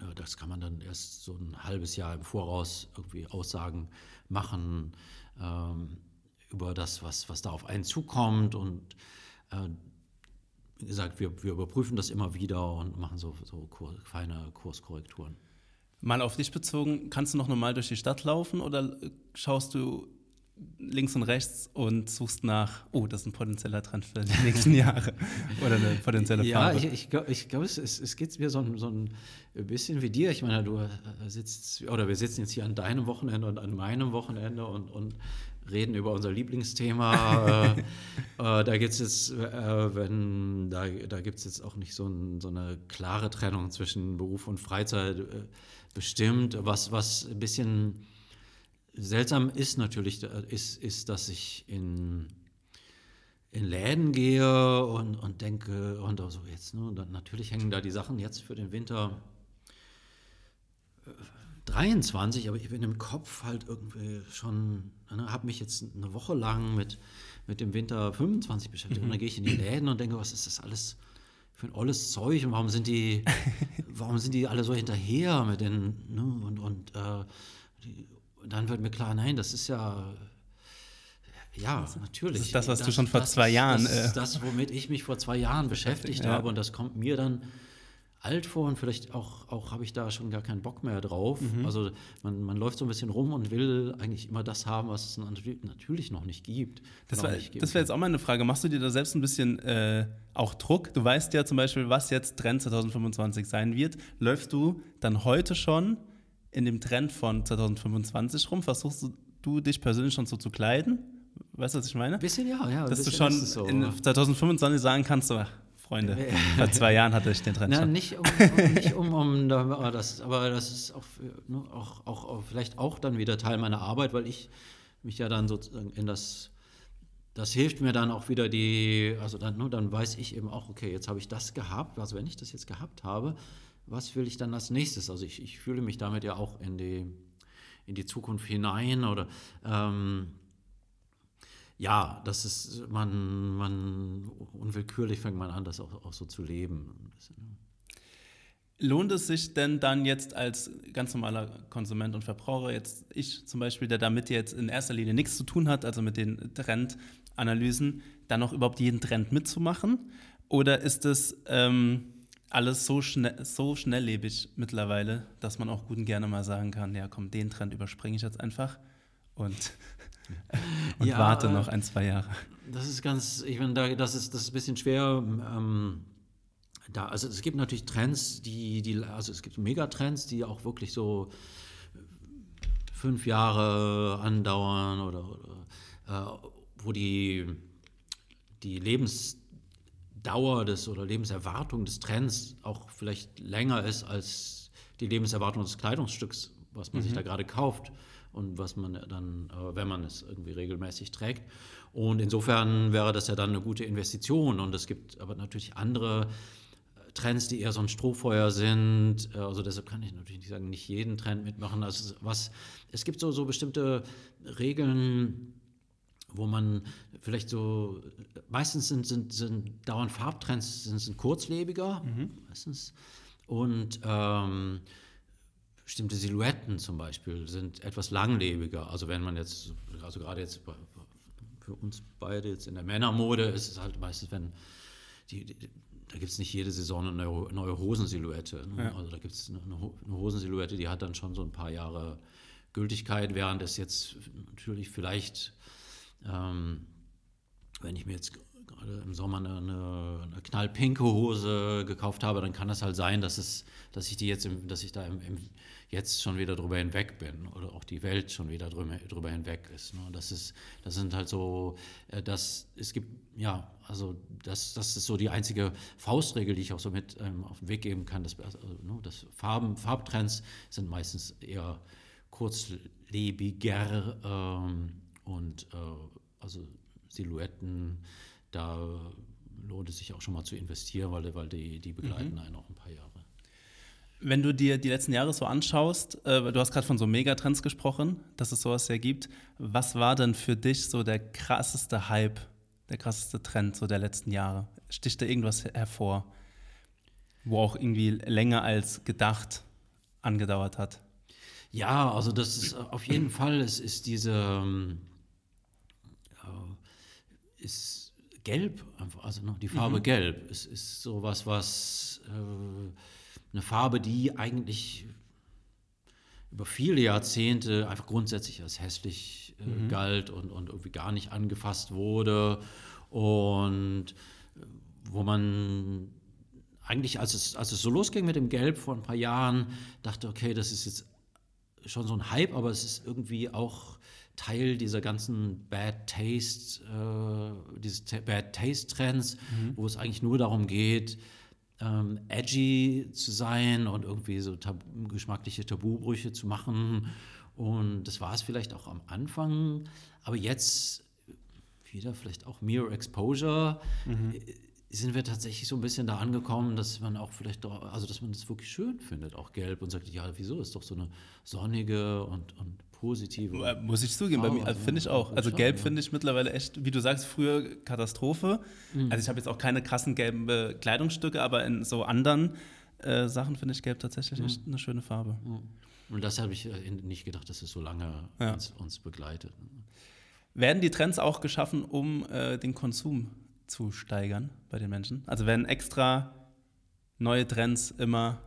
äh, das kann man dann erst so ein halbes Jahr im Voraus irgendwie Aussagen machen ähm, über das, was, was da auf einen zukommt und äh, wie gesagt, wir, wir überprüfen das immer wieder und machen so, so Kur feine Kurskorrekturen. Mal auf dich bezogen, kannst du noch normal durch die Stadt laufen oder schaust du links und rechts und suchst nach, oh, das ist ein potenzieller Trend für die nächsten [LAUGHS] Jahre oder eine potenzielle Ja, Farbe. ich, ich glaube, glaub, es, es, es geht mir so ein, so ein bisschen wie dir. Ich meine, du äh, sitzt, oder wir sitzen jetzt hier an deinem Wochenende und an meinem Wochenende und, und reden über unser Lieblingsthema. [LAUGHS] äh, äh, da gibt es jetzt, äh, wenn, da, da jetzt auch nicht so, ein, so eine klare Trennung zwischen Beruf und Freizeit äh, bestimmt. Was, was ein bisschen seltsam ist natürlich, ist, ist dass ich in, in Läden gehe und, und denke, und auch so jetzt, ne, und dann natürlich hängen da die Sachen jetzt für den Winter äh, 23, aber ich bin im Kopf halt irgendwie schon, ne, habe mich jetzt eine Woche lang mit, mit dem Winter 25 beschäftigt und dann gehe ich in die Läden und denke, was ist das alles für ein olles Zeug und warum sind die, [LAUGHS] warum sind die alle so hinterher mit den, ne, und, und äh, die, dann wird mir klar, nein, das ist ja, ja, natürlich. das ist das, was du schon vor zwei ist, Jahren, Das äh, ist das, womit ich mich vor zwei Jahren beschäftigt [LAUGHS] Ja. habe und das kommt mir dann alt vor und vielleicht auch, auch habe ich da schon gar keinen Bock mehr drauf. Mhm. Also man, man läuft so ein bisschen rum und will eigentlich immer das haben, was es natür- natürlich noch nicht gibt. Das wäre auch nicht gibt. das wär jetzt auch mal eine Frage. Machst du dir da selbst ein bisschen äh, auch Druck? Du weißt ja zum Beispiel, was jetzt Trend 2025 sein wird. Läufst du dann heute schon in dem Trend von 2025 rum? Versuchst du, du dich persönlich schon so zu kleiden? Weißt du, was ich meine? Ein bisschen ja, ja. Dass du schon so. in 2025 sagen kannst, so, Freunde, vor zwei Jahren hatte ich den Trend Na, nicht um, um, nicht um, um das, aber das ist auch, ne, auch, auch, auch vielleicht auch dann wieder Teil meiner Arbeit, weil ich mich ja dann sozusagen in das, das hilft mir dann auch wieder die, also dann, ne, dann weiß ich eben auch, okay, jetzt habe ich das gehabt, also wenn ich das jetzt gehabt habe, was will ich dann als nächstes? Also ich, ich fühle mich damit ja auch in die, in die Zukunft hinein oder ähm, ja, das ist, man, man unwillkürlich fängt man an, das auch, auch so zu leben. Lohnt es sich denn dann jetzt als ganz normaler Konsument und Verbraucher, jetzt ich zum Beispiel, der damit jetzt in erster Linie nichts zu tun hat, also mit den Trendanalysen, dann noch überhaupt jeden Trend mitzumachen? Oder ist es ähm, alles so, schnell, so schnelllebig mittlerweile, dass man auch gut und gerne mal sagen kann, ja komm, den Trend überspringe ich jetzt einfach und, und Ja, warte äh, noch ein, zwei Jahre. Das ist ganz, ich meine, da, das, ist, das ist ein bisschen schwer. Ähm, da, also es gibt natürlich Trends, die, die, also es gibt Megatrends, die auch wirklich so fünf Jahre andauern oder, oder äh, wo die, die Lebensdauer des oder Lebenserwartung des Trends auch vielleicht länger ist als die Lebenserwartung des Kleidungsstücks, was man sich da gerade kauft und was man dann, äh, wenn man es irgendwie regelmäßig trägt. Und insofern wäre das ja dann eine gute Investition. Und es gibt aber natürlich andere äh, Trends, die eher so ein Strohfeuer sind. Äh, Also deshalb kann ich natürlich nicht sagen, nicht jeden Trend mitmachen. Also was, es gibt so, so bestimmte Regeln, wo man vielleicht so, meistens sind, sind, sind dauernd Farbtrends sind, sind kurzlebiger, meistens. Und ähm, bestimmte Silhouetten zum Beispiel sind etwas langlebiger. Also wenn man jetzt, also gerade jetzt bei- für uns beide jetzt in der Männermode ist es halt meistens, wenn die, die da gibt es nicht jede Saison eine neue, neue Hosensilhouette. Ne? Ja. Also da gibt es eine, eine Ho- eine Hosensilhouette, die hat dann schon so ein paar Jahre Gültigkeit, während es jetzt natürlich vielleicht ähm, wenn ich mir jetzt gerade im Sommer eine, eine, eine knallpinke Hose gekauft habe, dann kann das halt sein, dass, es, dass ich die jetzt, im, dass ich da im, im, jetzt schon wieder drüber hinweg bin oder auch die Welt schon wieder drüber, drüber hinweg ist. Ne? Das ist, das sind halt so, äh, das, es gibt, ja, also das, das ist so die einzige Faustregel, die ich auch so mit ähm, auf den Weg geben kann. Dass, also, ne, dass Farben, Farbtrends sind meistens eher kurzlebiger ähm, und äh, also Silhouetten, da lohnt es sich auch schon mal zu investieren, weil, weil die, die begleiten einen auch ein paar Jahre. Wenn du dir die letzten Jahre so anschaust, äh, du hast gerade von so Megatrends gesprochen, dass es sowas ja gibt. Was war denn für dich so der krasseste Hype, der krasseste Trend so der letzten Jahre? Sticht da irgendwas hervor, wo auch irgendwie länger als gedacht angedauert hat? Ja, also das ist auf jeden Fall, es ist diese, ähm, äh, ist gelb, einfach, also noch die Farbe gelb. Es ist sowas, was, äh, eine Farbe, die eigentlich über viele Jahrzehnte einfach grundsätzlich als hässlich äh, Mhm. galt und, und irgendwie gar nicht angefasst wurde. Und äh, wo man eigentlich, als es, als es so losging mit dem Gelb vor ein paar Jahren, dachte, okay, das ist jetzt schon so ein Hype, aber es ist irgendwie auch Teil dieser ganzen Bad Taste, äh, dieses Bad Taste Trends, wo es eigentlich nur darum geht, ähm, edgy zu sein und irgendwie so tab geschmackliche Tabubrüche zu machen. Und das war es vielleicht auch am Anfang, aber jetzt wieder vielleicht auch Mere Exposure, äh, sind wir tatsächlich so ein bisschen da angekommen, dass man auch vielleicht, also dass man das wirklich schön findet, auch gelb und sagt, ja, wieso? Ist doch so eine sonnige und, und positive. Äh, Muss ich zugeben, bei Farbe, mir also, finde ich auch. Also gelb ja. finde ich mittlerweile echt, wie du sagst, früher Katastrophe. Mhm. Also ich habe jetzt auch keine krassen gelben Kleidungsstücke, aber in so anderen äh, Sachen finde ich gelb Mhm. tatsächlich echt eine schöne Farbe. Und das habe ich äh, nicht gedacht, dass es so lange Ja. uns, uns begleitet. Werden die Trends auch geschaffen, um äh, den Konsum zu steigern bei den Menschen? Also werden extra neue Trends immer,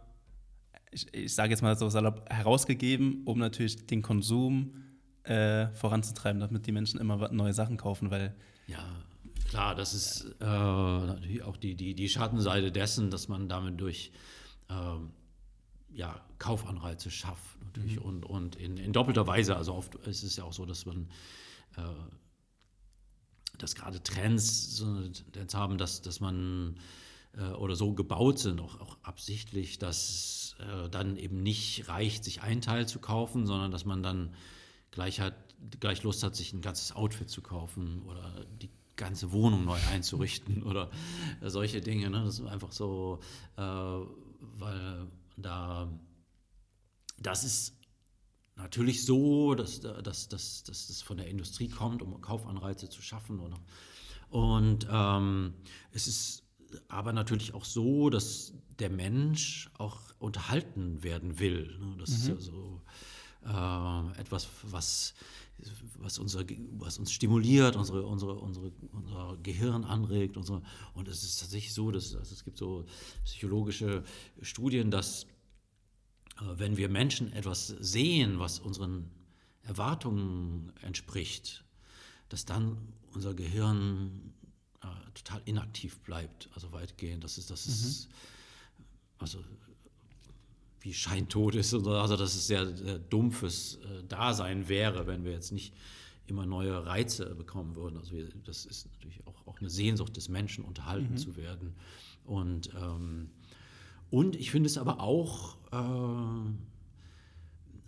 ich, ich sage jetzt mal so salopp, herausgegeben, um natürlich den Konsum äh, voranzutreiben, damit die Menschen immer neue Sachen kaufen, weil Ja, klar, das ist äh, natürlich auch die, die, die Schattenseite dessen, dass man damit durch ähm, ja, Kaufanreize schafft natürlich und, und in, in doppelter Weise. Also oft ist es ja auch so, dass man äh, dass gerade Trends so eine Tendenz haben, dass, dass man äh, oder so gebaut sind, auch, auch absichtlich, dass äh, dann eben nicht reicht, sich ein Teil zu kaufen, sondern dass man dann gleich, hat, gleich Lust hat, sich ein ganzes Outfit zu kaufen oder die ganze Wohnung neu einzurichten [LAUGHS] oder äh, solche Dinge. Ne? Das ist einfach so, äh, weil da das ist natürlich so, dass, dass, dass, dass das von der Industrie kommt, um Kaufanreize zu schaffen. Oder? Und ähm, es ist aber natürlich auch so, dass der Mensch auch unterhalten werden will. Ne? Das ist ja so äh, etwas, was, was, unser, Ge- was uns stimuliert, unsere, unsere, unsere, unser Gehirn anregt. Unsere, und es ist tatsächlich so, dass also es gibt so psychologische Studien, dass äh, wenn wir Menschen etwas sehen, was unseren Erwartungen entspricht, dass dann unser Gehirn total inaktiv bleibt, also weitgehend. Das ist, das ist also wie scheintot ist, also dass es sehr, sehr dumpfes äh, Dasein wäre, wenn wir jetzt nicht immer neue Reize bekommen würden. Also das ist natürlich auch, auch eine Sehnsucht des Menschen, unterhalten zu werden. Und ähm, und ich finde es aber auch, äh,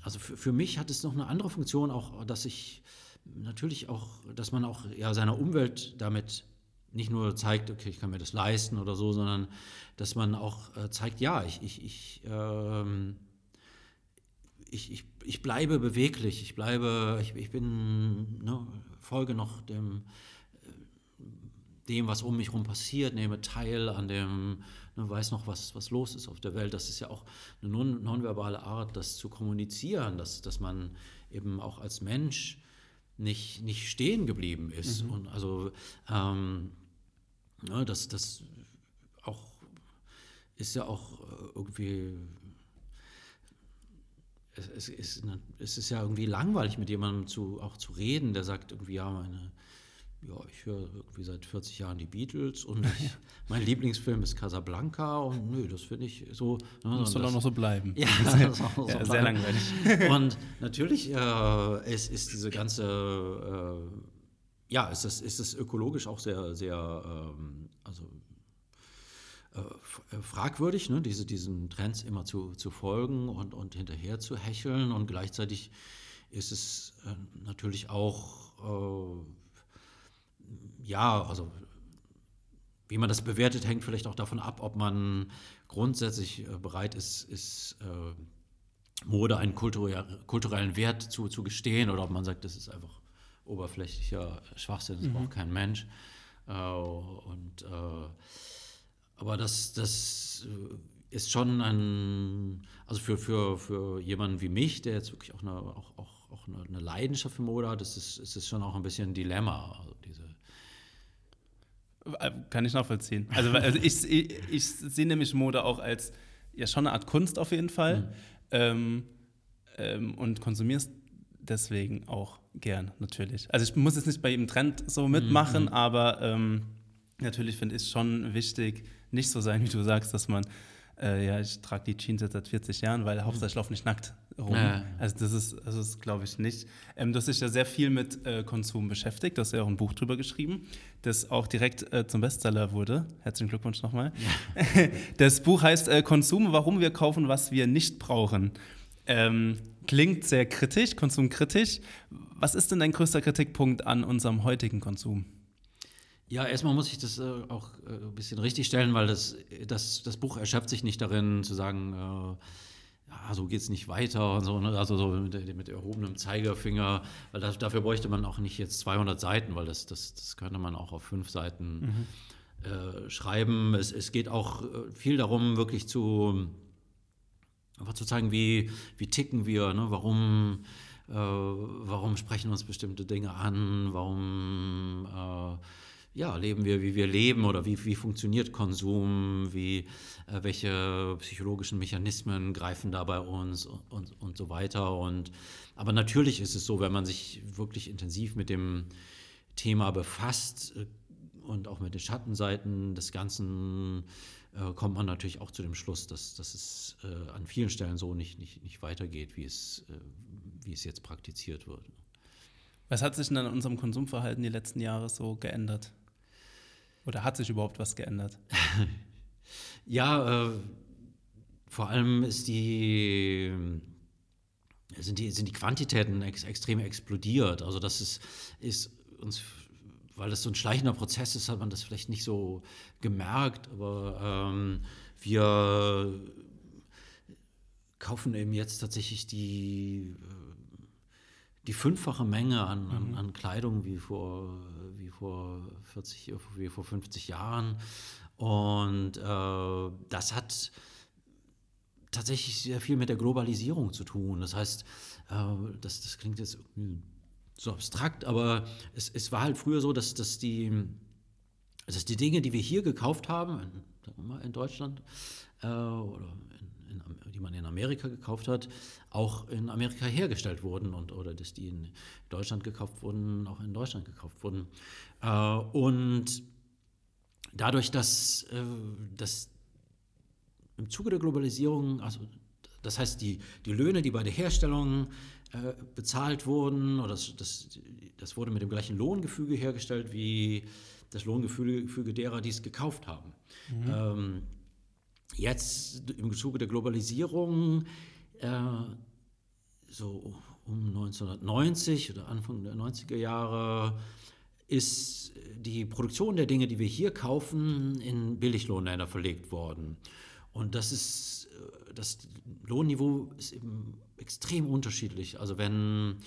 also für, für mich hat es noch eine andere Funktion, auch, dass ich natürlich auch, dass man auch ja, seiner Umwelt damit nicht nur zeigt, okay, ich kann mir das leisten oder so, sondern dass man auch äh, zeigt, ja, ich, ich, ich, ähm, ich, ich, ich bleibe beweglich, ich bleibe, ich, ich bin, ne, folge noch dem, dem, was um mich herum passiert, nehme teil an dem, ne, weiß noch, was, was los ist auf der Welt. Das ist ja auch eine non nonverbale Art, das zu kommunizieren, dass, dass man eben auch als Mensch nicht, nicht stehen geblieben ist. Und also ähm, ne, das, das auch ist ja auch äh, irgendwie es, es, ist, es ist ja irgendwie langweilig, mit jemandem zu, auch zu reden, der sagt irgendwie, ja, meine, ja, ich höre irgendwie seit 40 Jahren die Beatles und [LAUGHS] ich, mein Lieblingsfilm ist Casablanca und nö, das finde ich so. Ne, muss und soll auch das- noch so bleiben. [LAUGHS] ja, [LAUGHS] das ist auch so Ja, sehr lang. langweilig. Und natürlich äh, es ist diese ganze, äh, ja, ist das, ist das ökologisch auch sehr, sehr, ähm, also äh, äh, fragwürdig, ne? Diese, diesen Trends immer zu, zu folgen und, und hinterher zu hecheln. Und gleichzeitig ist es äh, natürlich auch, äh, ja, also wie man das bewertet, hängt vielleicht auch davon ab, ob man grundsätzlich bereit ist, ist Mode einen kulturell, kulturellen Wert zu, zu gestehen oder ob man sagt, das ist einfach oberflächlicher Schwachsinn, das braucht kein Mensch. Äh, und, äh, aber das, das äh, ist schon ein, also für, für, für jemanden wie mich, der jetzt wirklich auch eine, auch, auch, auch eine, Leidenschaft für Mode hat, ist es, ist es schon auch ein bisschen ein Dilemma. Also diese, Äh, Kann ich nachvollziehen. Also, also ich, ich, ich sehe nämlich Mode auch als ja schon eine Art Kunst auf jeden Fall. Ähm, ähm, und konsumierst deswegen auch gern, natürlich. Also ich muss jetzt nicht bei jedem Trend so mitmachen, Mhm. aber ähm, natürlich finde ich es schon wichtig, nicht so sein, wie du sagst, dass man, äh, ja, ich trage die Jeans jetzt seit 40 Jahren, weil Hauptsache ich laufe nicht nackt rum. Mhm. Ja. Also das ist, das ist glaube ich, nicht. Ähm, du hast dich ja sehr viel mit äh, Konsum beschäftigt, du hast ja auch ein Buch drüber geschrieben, das auch direkt äh, zum Bestseller wurde. Herzlichen Glückwunsch nochmal. [LAUGHS] Das Buch heißt äh, Konsum, warum wir kaufen, was wir nicht brauchen. Ähm, klingt sehr kritisch, konsumkritisch. Was ist denn dein größter Kritikpunkt an unserem heutigen Konsum? Ja, erstmal muss ich das äh, auch äh, ein bisschen richtigstellen, weil das, das, das Buch erschöpft sich nicht darin, zu sagen, äh, ja, so geht es nicht weiter und so, ne? also so mit, mit erhobenem Zeigefinger, weil das, dafür bräuchte man auch nicht jetzt 200 Seiten, weil das, das, das könnte man auch auf fünf Seiten äh, schreiben. Es, es geht auch äh, viel darum, wirklich zu, einfach zu zeigen, wie, wie ticken wir, ne? warum, äh, warum sprechen uns bestimmte Dinge an, warum äh, ja, leben wir, wie wir leben oder wie, wie funktioniert Konsum, wie, äh, welche psychologischen Mechanismen greifen da bei uns und, und, und so weiter. Und, aber natürlich ist es so, wenn man sich wirklich intensiv mit dem Thema befasst äh, und auch mit den Schattenseiten des Ganzen, äh, kommt man natürlich auch zu dem Schluss, dass, dass es äh, an vielen Stellen so nicht, nicht, nicht weitergeht, wie es, äh, wie es jetzt praktiziert wird. Was hat sich denn an unserem Konsumverhalten die letzten Jahre so geändert? Oder hat sich überhaupt was geändert? [LAUGHS] Ja, äh, vor allem ist die, sind, die, sind die Quantitäten ex, extrem explodiert. Also das ist, ist uns, weil das so ein schleichender Prozess ist, hat man das vielleicht nicht so gemerkt, aber ähm, wir kaufen eben jetzt tatsächlich die, äh, die fünffache Menge an, an, an Kleidung wie vor, wie, vor 40, wie vor 50 Jahren. Und äh, das hat tatsächlich sehr viel mit der Globalisierung zu tun. Das heißt, äh, das, das klingt jetzt irgendwie so abstrakt, aber es, es war halt früher so, dass, dass, die, dass die Dinge, die wir hier gekauft haben, in, in Deutschland äh, oder in, in, die man in Amerika gekauft hat, auch in Amerika hergestellt wurden und oder dass die in Deutschland gekauft wurden, auch in Deutschland gekauft wurden. Äh, und dadurch, dass, äh, dass im Zuge der Globalisierung, also das heißt, die, die Löhne, die bei der Herstellung äh, bezahlt wurden, oder das, das, das wurde mit dem gleichen Lohngefüge hergestellt wie das Lohngefüge derer, die es gekauft haben. Ähm, jetzt im Zuge der Globalisierung, äh, so um 1990 oder Anfang der 90er Jahre, ist die Produktion der Dinge, die wir hier kaufen, in Billiglohnländer verlegt worden. Und das ist, äh, das Lohnniveau ist eben extrem unterschiedlich. Also wenn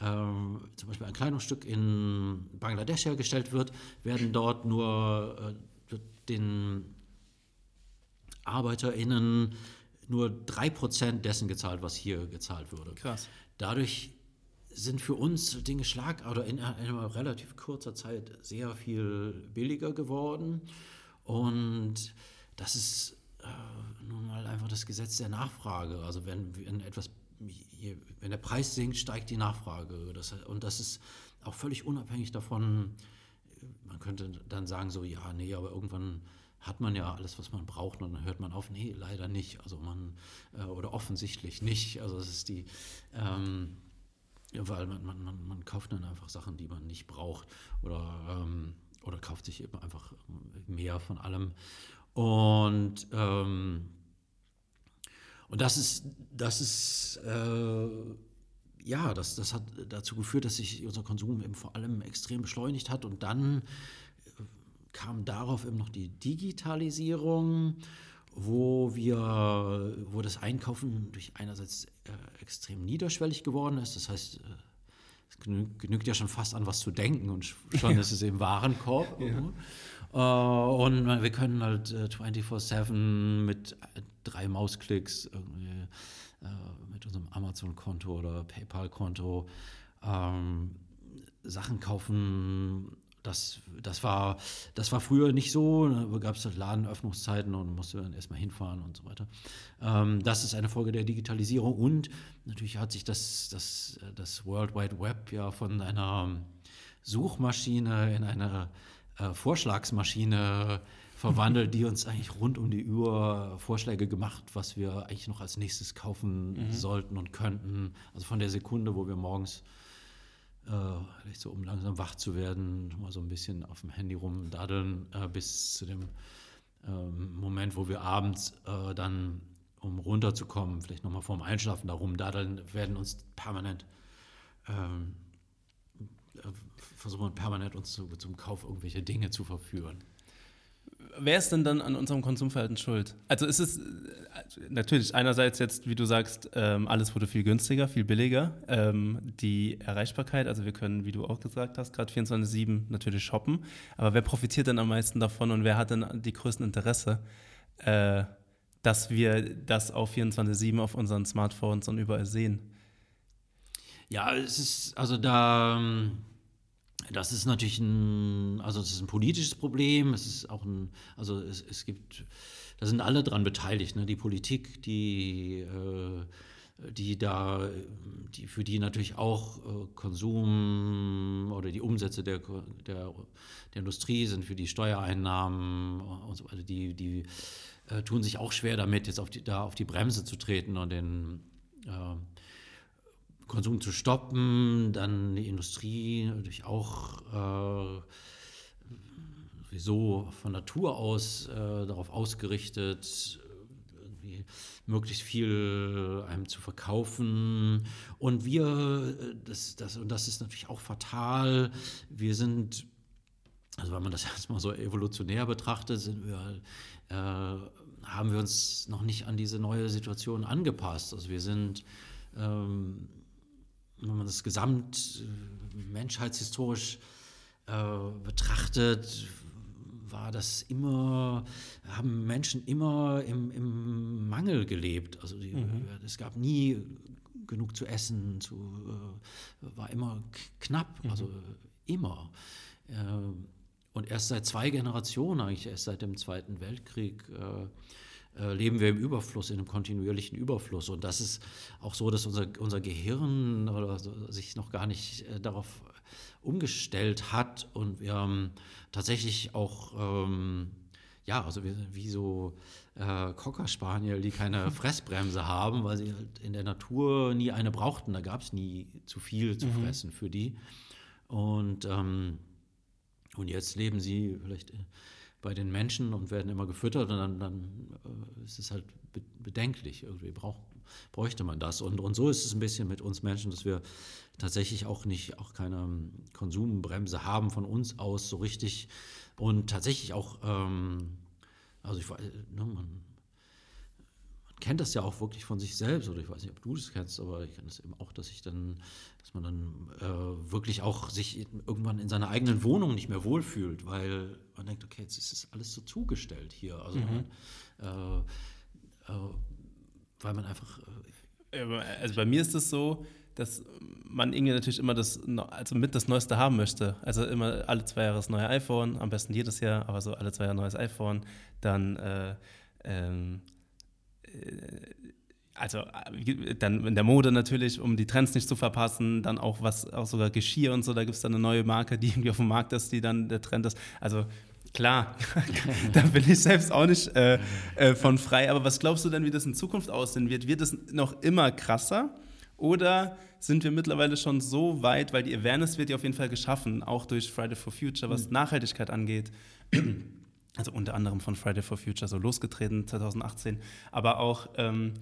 ähm, zum Beispiel ein Kleidungsstück in Bangladesch hergestellt wird, werden dort nur äh, den ArbeiterInnen nur 3% dessen gezahlt, was hier gezahlt würde. Krass. Dadurch sind für uns Dinge schlag oder in einer relativ kurzer Zeit sehr viel billiger geworden. Und das ist äh, nun mal einfach das Gesetz der Nachfrage. Also wenn, wenn etwas, je- wenn der Preis sinkt, steigt die Nachfrage. Das, und das ist auch völlig unabhängig davon, man könnte dann sagen so, ja, nee, aber irgendwann hat man ja alles, was man braucht und dann hört man auf, nee, leider nicht. Also man, äh, oder offensichtlich nicht. Also es ist die, ähm, weil man, man, man, man kauft dann einfach Sachen, die man nicht braucht oder, ähm, oder kauft sich eben einfach mehr von allem. Und, ähm, und das ist, das ist äh, ja, das, das hat dazu geführt, dass sich unser Konsum eben vor allem extrem beschleunigt hat und dann äh, kam darauf eben noch die Digitalisierung, wo wir, wo das Einkaufen durch einerseits äh, extrem niederschwellig geworden ist. Das heißt, äh, es genügt, ja schon fast an was zu denken und schon ist es im Warenkorb. irgendwo. Äh, und wir können halt äh, 24-7 mit drei Mausklicks irgendwie, äh, mit unserem Amazon-Konto oder PayPal-Konto ähm, Sachen kaufen. das, das, war, das war früher nicht so. Da gab es Ladenöffnungszeiten und musste dann erstmal hinfahren und so weiter. Ähm, das ist eine Folge der Digitalisierung und natürlich hat sich das, das, das World Wide Web ja von einer Suchmaschine in eine äh, Vorschlagsmaschine verwandelt, die uns eigentlich rund um die Uhr Vorschläge gemacht, was wir eigentlich noch als nächstes kaufen mhm. sollten und könnten. Also von der Sekunde, wo wir morgens äh, vielleicht so um langsam wach zu werden, mal so ein bisschen auf dem Handy rumdaddeln, äh, bis zu dem ähm, Moment, wo wir abends äh, dann, um runterzukommen, vielleicht nochmal vorm Einschlafen da rumdaddeln, werden uns permanent ähm, äh, versuchen permanent uns zu, zum Kauf irgendwelche Dinge zu verführen wer ist denn dann an unserem Konsumverhalten schuld? Also ist es äh, natürlich einerseits jetzt, wie du sagst, ähm, alles wurde viel günstiger, viel billiger. Ähm, die Erreichbarkeit, also wir können, wie du auch gesagt hast, gerade 24-7 natürlich shoppen. Aber wer profitiert denn am meisten davon und wer hat denn die größten Interesse, äh, dass wir das auf 24-7 auf unseren Smartphones und überall sehen? Ja, es ist, also da ähm, das ist natürlich ein, also es ist ein politisches Problem, es ist auch ein, also es, es gibt, da sind alle dran beteiligt, ne? die Politik, die, äh, die da, die, für die natürlich auch äh, Konsum oder die Umsätze der, der, der Industrie sind für die Steuereinnahmen und so weiter, die, die äh, tun sich auch schwer damit, jetzt auf die, da auf die Bremse zu treten und den äh, Konsum zu stoppen, dann die Industrie natürlich auch äh, sowieso von Natur aus äh, darauf ausgerichtet, möglichst viel einem zu verkaufen. Und wir, das, das, und das ist natürlich auch fatal, wir sind, also wenn man das [LAUGHS] erstmal so evolutionär betrachtet, sind wir, äh, haben wir uns noch nicht an diese neue Situation angepasst. Also wir sind ähm, wenn man das gesamt äh, menschheitshistorisch äh, betrachtet, war das immer, haben Menschen immer im, im Mangel gelebt. Also die, mhm. es gab nie genug zu essen, zu, äh, war immer knapp, mhm. also immer. Äh, und erst seit zwei Generationen, eigentlich erst seit dem Zweiten Weltkrieg, äh, äh, leben wir im Überfluss, in einem kontinuierlichen Überfluss. Und das ist auch so, dass unser, unser Gehirn oder so, sich noch gar nicht äh, darauf umgestellt hat und wir haben tatsächlich auch, ähm, ja, also wir, wie so äh, Cocker Spaniel, die keine [LAUGHS] Fressbremse haben, weil sie halt in der Natur nie eine brauchten. Da gab es nie zu viel zu mhm. fressen für die. Und, ähm, und jetzt leben sie vielleicht bei den Menschen und werden immer gefüttert und dann, dann äh, ist es halt bedenklich. Irgendwie brauch, bräuchte man das. Und, und so ist es ein bisschen mit uns Menschen, dass wir tatsächlich auch nicht, auch keine ähm, Konsumbremse haben von uns aus so richtig und tatsächlich auch, ähm, also ich, ne, man, kennt das ja auch wirklich von sich selbst, oder ich weiß nicht, ob du das kennst, aber ich kenne es eben auch, dass ich dann, dass man dann äh, wirklich auch sich irgendwann in seiner eigenen Wohnung nicht mehr wohlfühlt, weil man denkt, okay, jetzt ist es alles so zugestellt hier. Also mhm. man, äh, äh, weil man einfach. Äh, also bei mir ist es so, dass man irgendwie natürlich immer das, also mit das Neueste haben möchte. Also immer alle zwei Jahre das neue iPhone, am besten jedes Jahr, aber so alle zwei Jahre neues iPhone. Dann äh, ähm, äh, also äh, dann in der Mode natürlich, um die Trends nicht zu verpassen, dann auch was, auch sogar Geschirr und so, da gibt es dann eine neue Marke, die irgendwie auf dem Markt ist, die dann der Trend ist. Also klar, [LAUGHS] da bin ich selbst auch nicht äh, äh, von frei. Aber was glaubst du denn, wie das in Zukunft aussehen wird? Wird es noch immer krasser? Oder sind wir mittlerweile schon so weit, weil die Awareness wird ja auf jeden Fall geschaffen, auch durch Friday for Future, was mhm. Nachhaltigkeit angeht [CLEARS THROAT] also unter anderem von Friday for Future so losgetreten 2018, aber auch ähm,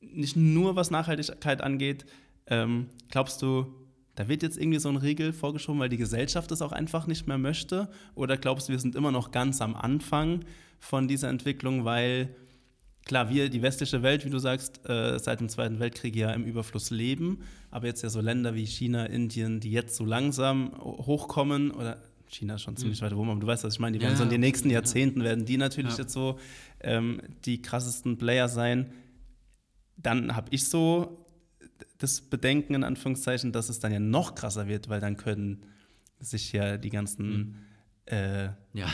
nicht nur was Nachhaltigkeit angeht. Ähm, glaubst du, da wird jetzt irgendwie so ein Riegel vorgeschoben, weil die Gesellschaft es auch einfach nicht mehr möchte? Oder glaubst du, wir sind immer noch ganz am Anfang von dieser Entwicklung, weil klar, wir, die westliche Welt, wie du sagst, äh, seit dem Zweiten Weltkrieg ja im Überfluss leben, aber jetzt ja so Länder wie China, Indien, die jetzt so langsam hochkommen oder China ist schon ziemlich mhm. weit oben, aber du weißt, was ich meine. Die werden so in den nächsten Jahrzehnten werden die natürlich ja. jetzt so ähm, die krassesten Player sein. Dann habe ich so das Bedenken in Anführungszeichen, dass es dann ja noch krasser wird, weil dann können sich ja die ganzen mhm. äh, Ja.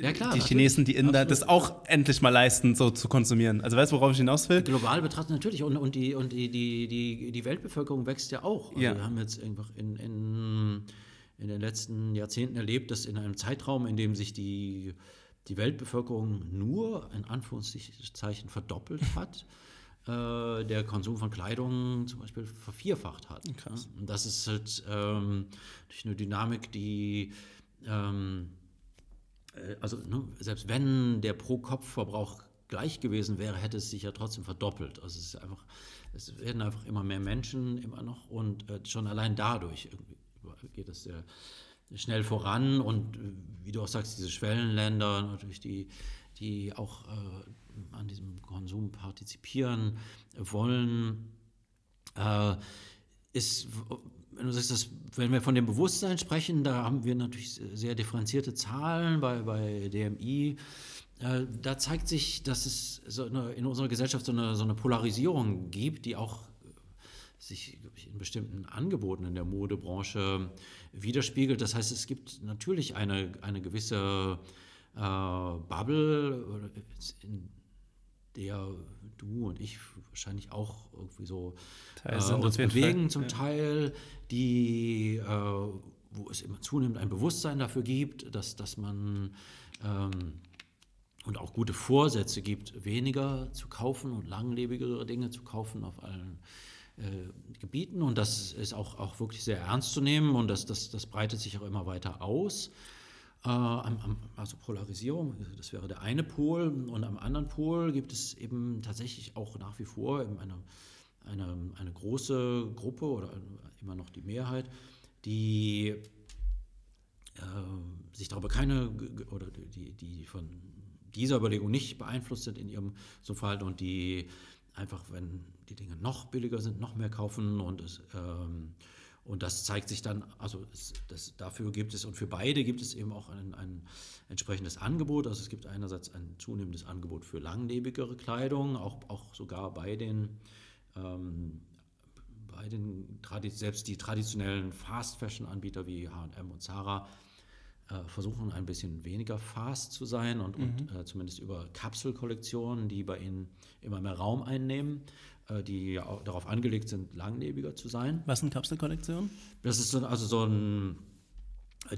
Ja, klar. die. Chinesen, die Inder, Absolut. das auch endlich mal leisten, so zu konsumieren. Also weißt du, worauf ich hinaus will? Global betrachtet natürlich. Und, und, die, und die, die, die, die Weltbevölkerung wächst ja auch. Also Ja. Wir haben jetzt einfach in, in, in den letzten Jahrzehnten erlebt, dass in einem Zeitraum, in dem sich die, die Weltbevölkerung nur in Anführungszeichen verdoppelt hat, [LAUGHS] äh, der Konsum von Kleidung zum Beispiel vervierfacht hat. Krass. Und das ist halt ähm, eine Dynamik, die ähm, äh, also ne, selbst wenn der Pro-Kopf-Verbrauch gleich gewesen wäre, hätte es sich ja trotzdem verdoppelt. Also es ist einfach, es werden einfach immer mehr Menschen immer noch und äh, schon allein dadurch geht es sehr schnell voran und äh, wie du auch sagst, diese Schwellenländer natürlich, die, die auch äh, an diesem Konsum partizipieren wollen, äh, ist, wenn dass, wenn wir von dem Bewusstsein sprechen, da haben wir natürlich sehr differenzierte Zahlen bei, bei DMI. Äh, da zeigt sich, dass es so eine, in unserer Gesellschaft so eine, so eine Polarisierung gibt, die auch sich ich, in bestimmten Angeboten in der Modebranche widerspiegelt. Das heißt, es gibt natürlich eine, eine gewisse äh, Bubble, in der du und ich wahrscheinlich auch irgendwie so äh, uns bewegen Fall. zum Ja. Teil, die, äh, wo es immer zunehmend ein Bewusstsein dafür gibt, dass, dass man ähm, und auch gute Vorsätze gibt, weniger zu kaufen und langlebigere Dinge zu kaufen auf allen äh, Gebieten. Und das ist auch, auch wirklich sehr ernst zu nehmen und das, das, das breitet sich auch immer weiter aus. Äh, also Polarisierung, das wäre der eine Pol. Und am anderen Pol gibt es eben tatsächlich auch nach wie vor eine, eine, eine große Gruppe oder immer noch die Mehrheit, die äh, sich darüber keine oder die, die von dieser Überlegung nicht beeinflusst sind in ihrem so und die einfach, wenn die Dinge noch billiger sind, noch mehr kaufen und es, ähm, und das zeigt sich dann, also es, das, dafür gibt es und für beide gibt es eben auch ein, ein entsprechendes Angebot. Also es gibt einerseits ein zunehmendes Angebot für langlebigere Kleidung, auch, auch sogar bei den ähm, bei den selbst die traditionellen Fast-Fashion-Anbieter wie H&M und Zara äh, versuchen ein bisschen weniger fast zu sein und, und äh, zumindest über Kapselkollektionen, die bei ihnen immer mehr Raum einnehmen, die ja auch darauf angelegt sind, langlebiger zu sein. Was sind Kapselkollektionen? Das ist so, also so ein,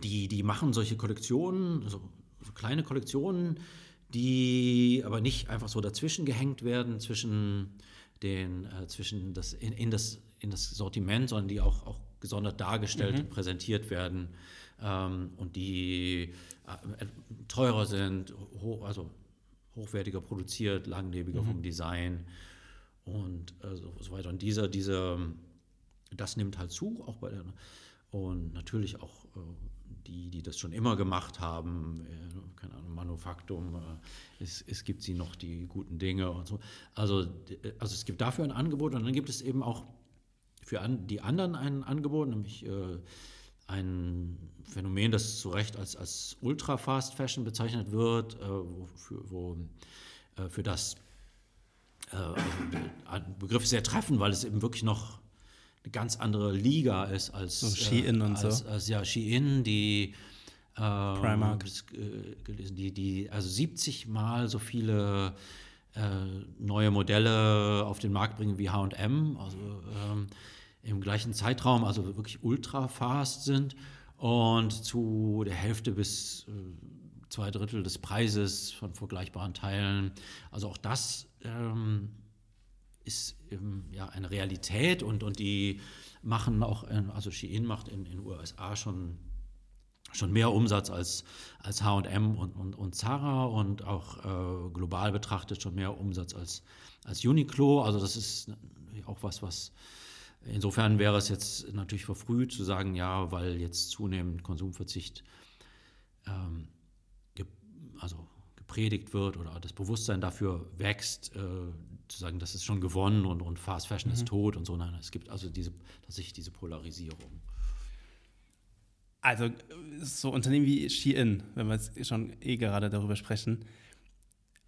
die, die machen solche Kollektionen, so, so kleine Kollektionen, die aber nicht einfach so dazwischen gehängt werden, zwischen, den, äh, zwischen das, in, in, das, in das Sortiment, sondern die auch, auch gesondert dargestellt und präsentiert werden ähm, und die äh, teurer sind, ho also hochwertiger produziert, langlebiger vom Design und äh, so, weiter. Und dieser, dieser, das nimmt halt zu, auch bei der, und natürlich auch äh, die, die das schon immer gemacht haben, äh, keine Ahnung, Manufaktum, äh, es, es gibt sie noch, die guten Dinge und so. Also, d- also es gibt dafür ein Angebot und dann gibt es eben auch für an, die anderen ein Angebot, nämlich äh, ein Phänomen, das zu Recht als, als Ultra-Fast-Fashion bezeichnet wird, äh, wo, für, wo, äh, für das äh, ein Begriff sehr treffend, weil es eben wirklich noch eine ganz andere Liga ist als So Shein äh, und so. als, als ja Shein, die äh, Primark. äh, die, die also 70 Mal so viele äh, neue Modelle auf den Markt bringen wie H&M, also ähm, im gleichen Zeitraum, also wirklich ultra fast sind und zu der Hälfte bis äh, zwei Drittel des Preises von vergleichbaren Teilen. Also auch das ähm, ist ähm, ja eine Realität und, und die machen auch, also Shein macht in den USA schon, schon mehr Umsatz als, als H&M und, und, und Zara und auch äh, global betrachtet schon mehr Umsatz als, als Uniqlo. Also das ist auch was, was insofern wäre es jetzt natürlich verfrüht zu sagen, ja, weil jetzt zunehmend Konsumverzicht ähm, also gepredigt wird oder das Bewusstsein dafür wächst, äh, zu sagen, das ist schon gewonnen und, und Fast Fashion ist tot und so. Nein, es gibt also diese, tatsächlich diese Polarisierung. Also so Unternehmen wie Shein, wenn wir jetzt schon eh gerade darüber sprechen,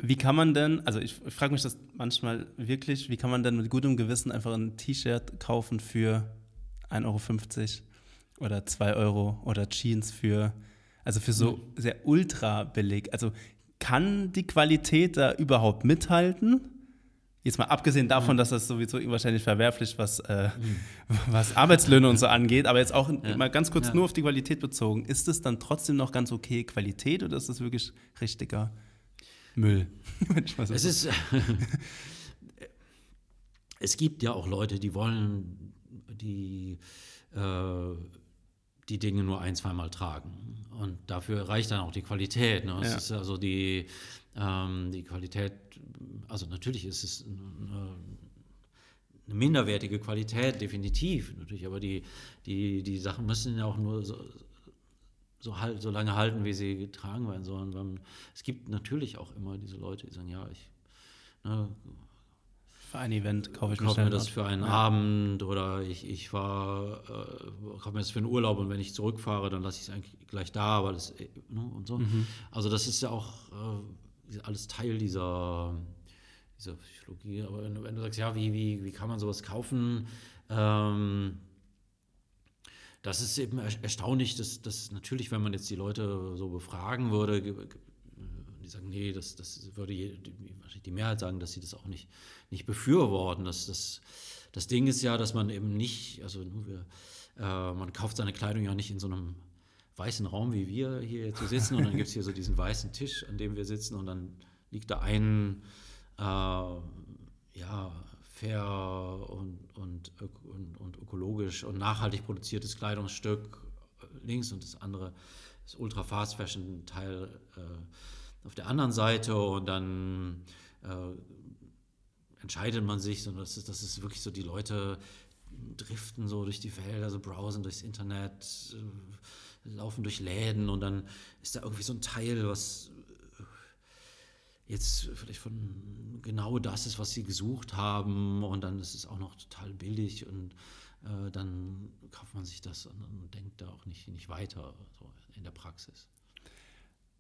wie kann man denn, also ich frage mich das manchmal wirklich, wie kann man denn mit gutem Gewissen einfach ein T-Shirt kaufen für 1,50 Euro oder 2 Euro oder Jeans für Also für so sehr ultra billig. Also kann die Qualität da überhaupt mithalten? Jetzt mal abgesehen davon, dass das sowieso wahrscheinlich verwerflich, was, äh, [LAUGHS] was Arbeitslöhne und so angeht, aber jetzt auch Ja. mal ganz kurz Ja. nur auf die Qualität bezogen. Ist es dann trotzdem noch ganz okay Qualität oder ist das wirklich richtiger Müll? [LAUGHS] Es ist. [LAUGHS] es gibt ja auch Leute, die wollen die, äh, die Dinge nur ein, zweimal tragen. Und dafür reicht dann auch die Qualität. Ne? Es Ja. ist also die, ähm, die Qualität, also natürlich ist es eine, eine minderwertige Qualität, definitiv. Natürlich, aber die, die, die Sachen müssen ja auch nur so, so, halt, so lange halten, wie sie getragen werden sollen. Es gibt natürlich auch immer diese Leute, die sagen, ja, ich ne, für ein Event kaufe ich mir, kaufe mir das für einen Abend oder ich, ich fahr, äh, kaufe mir das für einen Urlaub und wenn ich zurückfahre, dann lasse ich es eigentlich gleich da, weil das, äh, ne, und so. Also das ist ja auch äh, alles Teil dieser, dieser Psychologie. Aber wenn, du- wenn du sagst, ja, wie, wie, wie kann man sowas kaufen? Ähm, das ist eben er- erstaunlich, dass, dass natürlich, wenn man jetzt die Leute so befragen würde, sagen, nee, das, das würde wahrscheinlich die Mehrheit sagen, dass sie das auch nicht, nicht befürworten. Das, das, das Ding ist ja, dass man eben nicht, also wir, äh, man kauft seine Kleidung ja nicht in so einem weißen Raum, wie wir hier so sitzen, und dann gibt es hier so diesen weißen Tisch, an dem wir sitzen, und dann liegt da ein, äh, ja, fair und, und, und, und ökologisch und nachhaltig produziertes Kleidungsstück äh, links und das andere das Ultra Fast Fashion Teil äh, auf der anderen Seite und dann äh, entscheidet man sich, sondern das ist, das ist wirklich so, die Leute driften so durch die Felder, so browsen durchs Internet, äh, laufen durch Läden und dann ist da irgendwie so ein Teil, was äh, jetzt vielleicht von genau das ist, was sie gesucht haben und dann ist es auch noch total billig und äh, dann kauft man sich das und, und denkt da auch nicht, nicht weiter so in der Praxis.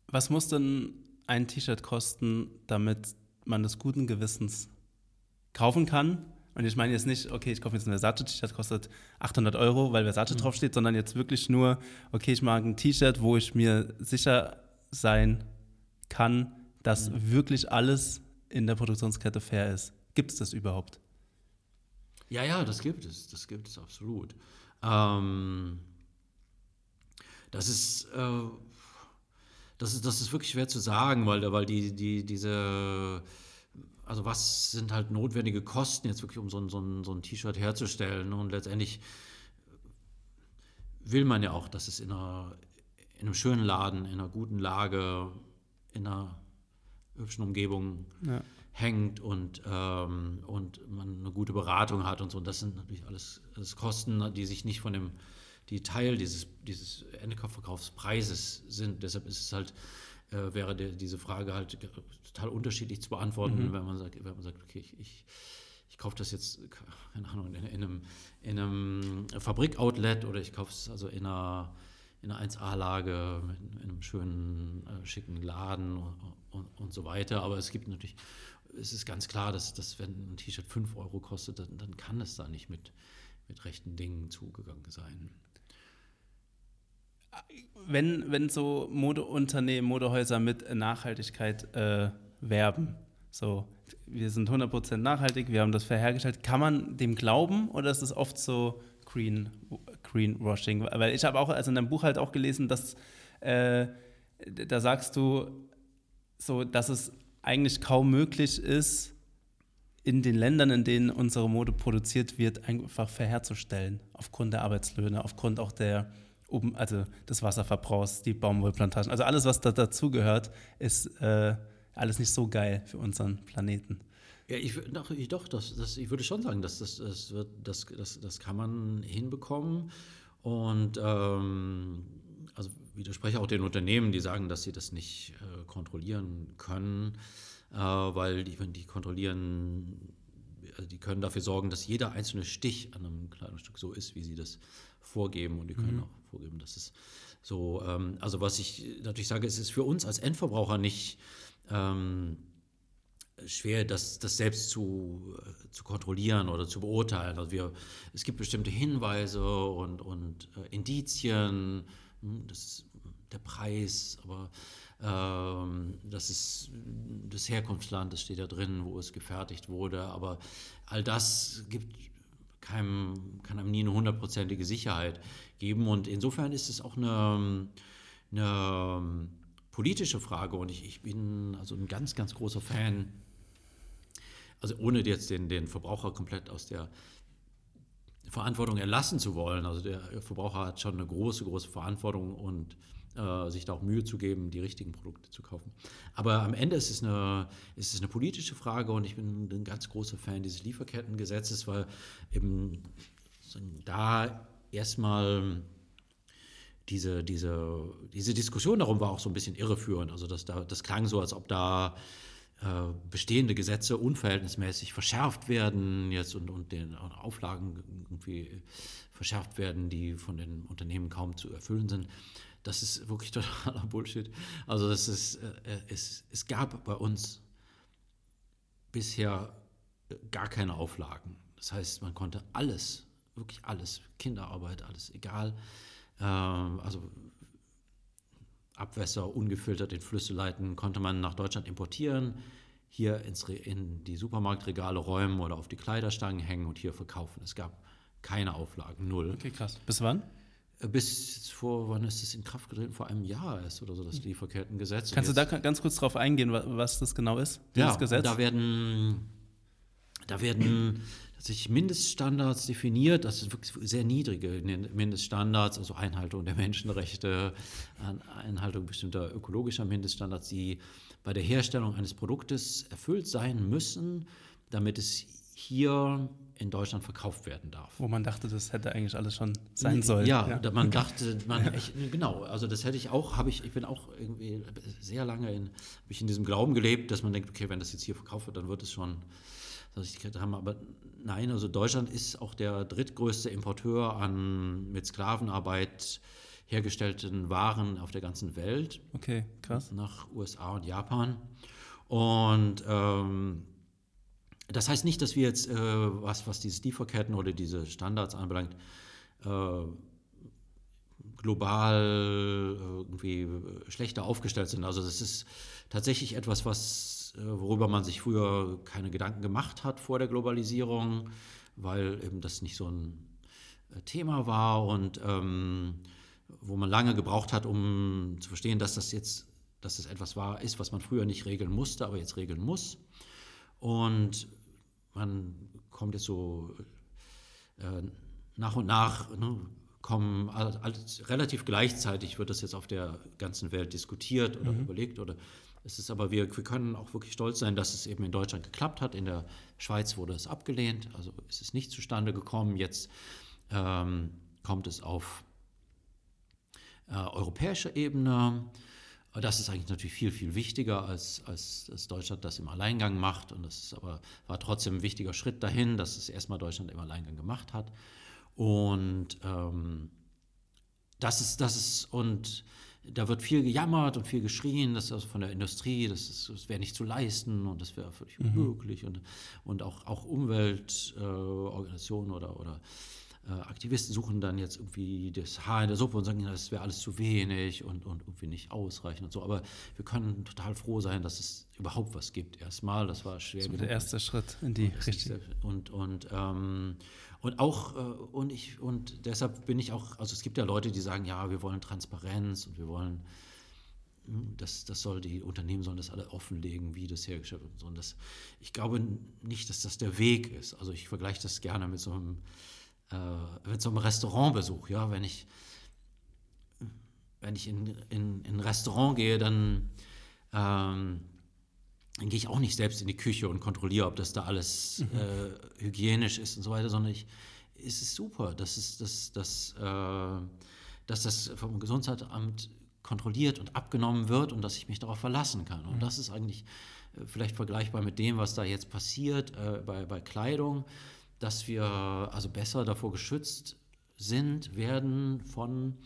Was muss denn ein T-Shirt kosten, damit man das guten Gewissens kaufen kann? Und ich meine jetzt nicht, okay, ich kaufe jetzt ein Versace-T-Shirt, kostet 800 Euro, weil Versace draufsteht, sondern jetzt wirklich nur, okay, ich mag ein T-Shirt, wo ich mir sicher sein kann, dass wirklich alles in der Produktionskette fair ist. Gibt es das überhaupt? Ja, ja, das gibt es, das gibt es absolut. Ähm, das ist, äh, das ist, das ist wirklich schwer zu sagen, weil, weil die, die, diese, also was sind halt notwendige Kosten jetzt wirklich, um so ein, so ein, so ein T-Shirt herzustellen und letztendlich will man ja auch, dass es in, einer, in einem schönen Laden, in einer guten Lage, in einer hübschen Umgebung Ja. hängt und, ähm, und man eine gute Beratung hat und so. Und das sind natürlich alles, alles Kosten, die sich nicht von dem, die Teil dieses, dieses Endverkaufspreises sind. Deshalb ist es halt, äh, wäre der, diese Frage halt total unterschiedlich zu beantworten, wenn man sagt, wenn man sagt, okay, ich, ich, ich kaufe das jetzt, keine Ahnung, in, in einem, in einem Fabrikoutlet oder ich kaufe es also in einer, in einer 1A-Lage, in, in einem schönen, äh, schicken Laden und, und, und so weiter. Aber es gibt natürlich, es ist ganz klar, dass, dass wenn ein T-Shirt 5 Euro kostet, dann, dann kann es da nicht mit, mit rechten Dingen zugegangen sein. Wenn, wenn so Modeunternehmen, Modehäuser mit Nachhaltigkeit äh, werben, so, wir sind 100% nachhaltig, wir haben das fair hergestellt, kann man dem glauben oder ist es oft so Green, Greenwashing? Weil ich habe auch, also in deinem Buch halt auch gelesen, dass äh, da sagst du so, dass es eigentlich kaum möglich ist, in den Ländern, in denen unsere Mode produziert wird, einfach fair herzustellen, aufgrund der Arbeitslöhne, aufgrund auch der oben, also des Wasserverbrauchs, die Baumwollplantagen. Also alles, was da dazugehört, ist äh, alles nicht so geil für unseren Planeten. Ja, ich, doch, ich, doch das, das, ich würde schon sagen, dass das, das, wird, das, das, das kann man hinbekommen. Und ähm, also widerspreche auch den Unternehmen, die sagen, dass sie das nicht äh, kontrollieren können, äh, weil die, wenn die kontrollieren, also die können dafür sorgen, dass jeder einzelne Stich an einem Kleidungsstück so ist, wie sie das vorgeben. Und die können auch vorgeben, dass es so, ähm, also was ich natürlich sage, es ist für uns als Endverbraucher nicht ähm, schwer, das, das selbst zu, äh, zu kontrollieren oder zu beurteilen. Also wir, es gibt bestimmte Hinweise und, und äh, Indizien. Hm, Das, der Preis, aber ähm, das ist das Herkunftsland, das steht da drin, wo es gefertigt wurde. Aber all das gibt keinem, kann einem nie eine hundertprozentige Sicherheit geben. Und insofern ist es auch eine, eine politische Frage. Und ich, ich bin also ein ganz, ganz großer Fan, also ohne jetzt den, den Verbraucher komplett aus der Verantwortung erlassen zu wollen. Also der Verbraucher hat schon eine große, große Verantwortung und äh, sich da auch Mühe zu geben, die richtigen Produkte zu kaufen. Aber am Ende ist es, eine, ist es eine politische Frage und ich bin ein ganz großer Fan dieses Lieferkettengesetzes, weil eben da erstmal diese, diese, diese Diskussion darum war auch so ein bisschen irreführend. Also das, das klang so, als ob da äh, bestehende Gesetze unverhältnismäßig verschärft werden jetzt und, und den Auflagen irgendwie verschärft werden, die von den Unternehmen kaum zu erfüllen sind. Das ist wirklich [LAUGHS] totaler Bullshit. Also das ist, äh, äh, es, es gab bei uns bisher äh, gar keine Auflagen. Das heißt, man konnte alles, wirklich alles, Kinderarbeit, alles egal, äh, also Abwässer ungefiltert in Flüsse leiten, konnte man nach Deutschland importieren, hier ins, in die Supermarktregale räumen oder auf die Kleiderstangen hängen und hier verkaufen. Es gab keine Auflagen, null. Okay, krass. Bis wann? Bis vor, wann ist das in Kraft getreten? Vor einem Jahr ist oder so das Lieferkettengesetz. Kannst du da ganz kurz drauf eingehen, was das genau ist, ja, Gesetz? Da werden, da werden tatsächlich Mindeststandards definiert, das sind wirklich sehr niedrige Mindeststandards, also Einhaltung der Menschenrechte, Einhaltung bestimmter ökologischer Mindeststandards, die bei der Herstellung eines Produktes erfüllt sein müssen, damit es hier in Deutschland verkauft werden darf. Wo man dachte, das hätte eigentlich alles schon sein sollen. Ja, ja. man dachte, man, ich, genau, also das hätte ich auch, habe ich, ich bin auch irgendwie sehr lange in, ich in diesem Glauben gelebt, dass man denkt, okay, wenn das jetzt hier verkauft wird, dann wird es schon haben. Aber nein, also Deutschland ist auch der drittgrößte Importeur an mit Sklavenarbeit hergestellten Waren auf der ganzen Welt. Okay, krass. Nach USA und Japan. Und ähm, das heißt nicht, dass wir jetzt, äh, was, was diese Lieferketten oder diese Standards anbelangt, äh, global äh, irgendwie schlechter aufgestellt sind. Also das ist tatsächlich etwas, was, äh, worüber man sich früher keine Gedanken gemacht hat vor der Globalisierung, weil eben das nicht so ein äh, Thema war und ähm, wo man lange gebraucht hat, um zu verstehen, dass das jetzt, dass es etwas war, ist, was man früher nicht regeln musste, aber jetzt regeln muss. Und man kommt jetzt so äh, nach und nach, ne, kommen alles, relativ gleichzeitig wird das jetzt auf der ganzen Welt diskutiert oder mhm. überlegt oder es ist aber wir, wir können auch wirklich stolz sein, dass es eben in Deutschland geklappt hat. In der Schweiz wurde es abgelehnt, also ist es nicht zustande gekommen. Jetzt ähm, kommt es auf äh, europäischer Ebene. Das ist eigentlich natürlich viel, viel wichtiger, als, als, als Deutschland das im Alleingang macht. Und das aber, war trotzdem ein wichtiger Schritt dahin, dass es erstmal Deutschland im Alleingang gemacht hat. Und ähm, das ist, das ist, und da wird viel gejammert und viel geschrien, das ist also von der Industrie, das, das wäre nicht zu leisten und das wäre völlig mhm. unmöglich. Und, und auch, auch Umweltorganisationen äh, oder, oder Aktivisten suchen dann jetzt irgendwie das Haar in der Suppe und sagen, das wäre alles zu wenig und, und irgendwie nicht ausreichend und so. Aber wir können total froh sein, dass es überhaupt was gibt. Erstmal, das war schwer. Das war der erste Schritt in die Richtung. Und, und, ähm, und auch, äh, und ich, und deshalb bin ich auch, also es gibt ja Leute, die sagen, ja, wir wollen Transparenz und wir wollen hm, das, das soll die Unternehmen sollen das alle offenlegen, wie das hergestellt wird. Und das, ich glaube nicht, dass das der Weg ist. Also ich vergleiche das gerne mit so einem äh, mit so einem Restaurantbesuch, ja, wenn ich, wenn ich in, in, in ein Restaurant gehe, dann, ähm, dann gehe ich auch nicht selbst in die Küche und kontrolliere, ob das da alles mhm. äh, hygienisch ist und so weiter, sondern ich, es ist super, dass, es, dass, dass, äh, dass das vom Gesundheitsamt kontrolliert und abgenommen wird und dass ich mich darauf verlassen kann. Und mhm. das ist eigentlich äh, vielleicht vergleichbar mit dem, was da jetzt passiert äh, bei, bei Kleidung dass wir also besser davor geschützt sind, werden von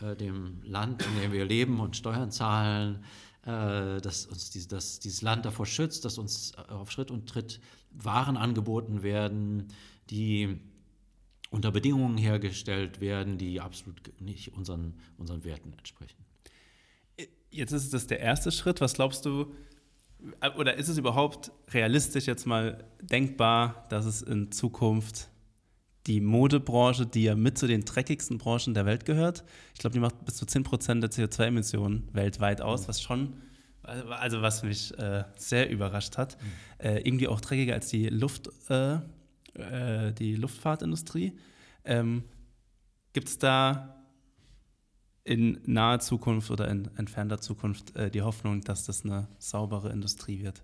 äh, dem Land, in dem wir leben und Steuern zahlen, äh, dass uns die, dass dieses Land davor schützt, dass uns äh, auf Schritt und Tritt Waren angeboten werden, die unter Bedingungen hergestellt werden, die absolut nicht unseren, unseren Werten entsprechen. Jetzt ist das der erste Schritt. Was glaubst du, äh, oder ist es überhaupt realistisch jetzt mal denkbar, dass es in Zukunft die Modebranche, die ja mit zu den dreckigsten Branchen der Welt gehört, ich glaube, die macht bis zu 10% der CO2-Emissionen weltweit aus, was schon, also was mich äh, sehr überrascht hat, mhm. äh, irgendwie auch dreckiger als die Luft, äh, äh die Luftfahrtindustrie. Ähm, Gibt es da in naher Zukunft oder in entfernter Zukunft äh, die Hoffnung, dass das eine saubere Industrie wird?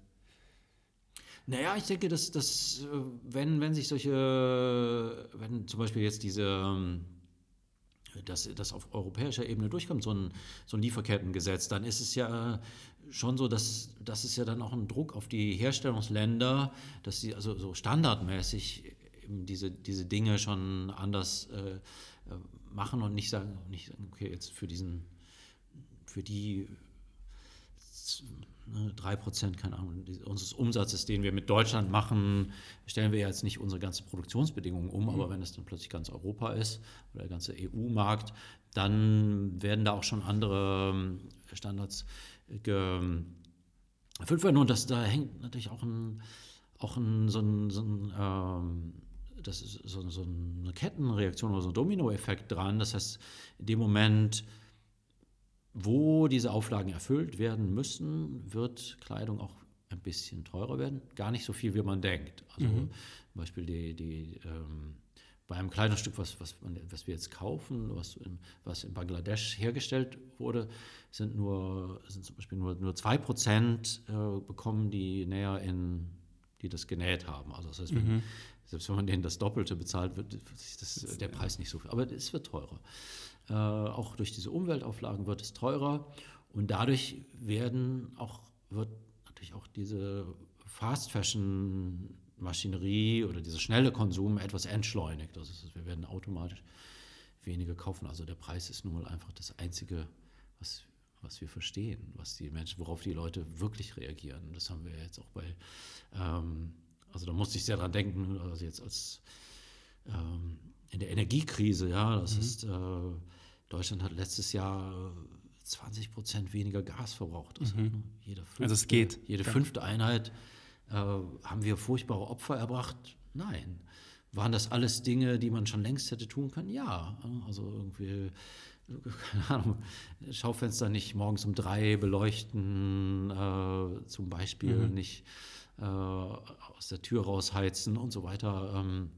Naja, ich denke, dass, dass äh, wenn, wenn sich solche, wenn zum Beispiel jetzt diese, ähm, dass das auf europäischer Ebene durchkommt, so ein, so ein Lieferkettengesetz, dann ist es ja schon so, dass, dass es ja dann auch einen Druck auf die Herstellungsländer, dass sie also so standardmäßig diese, diese Dinge schon anders äh, äh machen und nicht sagen, nicht sagen, okay, jetzt für diesen, für die ne, 3%, keine Ahnung, unseres Umsatzes, den wir mit Deutschland machen, stellen wir jetzt nicht unsere ganzen Produktionsbedingungen um, mhm. aber wenn es dann plötzlich ganz Europa ist oder der ganze EU-Markt, dann werden da auch schon andere ähm, Standards erfüllt werden. Und das, da hängt natürlich auch ein, auch ein, so ein, so ein ähm, das ist so, so eine Kettenreaktion oder so ein Dominoeffekt dran. Das heißt, in dem Moment, wo diese Auflagen erfüllt werden müssen, wird Kleidung auch ein bisschen teurer werden. Gar nicht so viel, wie man denkt. Also mhm. zum Beispiel die, die ähm, bei einem Kleidungsstück, was, was, was wir jetzt kaufen, was in, was in Bangladesch hergestellt wurde, sind nur sind zum Beispiel nur, nur 2% äh, bekommen die näher in, die das genäht haben. Also das heißt, wenn, mhm. Selbst wenn man denen das Doppelte bezahlt, wird das, der Preis nicht so viel. Aber es wird teurer. Äh, auch durch diese Umweltauflagen wird es teurer und dadurch werden auch, wird natürlich auch diese Fast Fashion Maschinerie oder dieser schnelle Konsum etwas entschleunigt. Ist, wir werden automatisch weniger kaufen. Also der Preis ist nun mal einfach das Einzige, was, was wir verstehen, was die Menschen, worauf die Leute wirklich reagieren. Das haben wir jetzt auch bei, ähm, also da musste ich sehr dran denken, also jetzt als ähm, in der Energiekrise, ja, das mhm. ist äh, Deutschland hat letztes Jahr 20 Prozent weniger Gas verbraucht. Also, mhm. jede fünfte, also es geht. Jede fünfte Einheit äh, haben wir furchtbare Opfer erbracht? Nein. Waren das alles Dinge, die man schon längst hätte tun können? Ja. Also irgendwie, keine Ahnung, Schaufenster nicht morgens um drei beleuchten, äh, zum Beispiel mhm. nicht äh, aus der Tür rausheizen und so weiter. Ähm,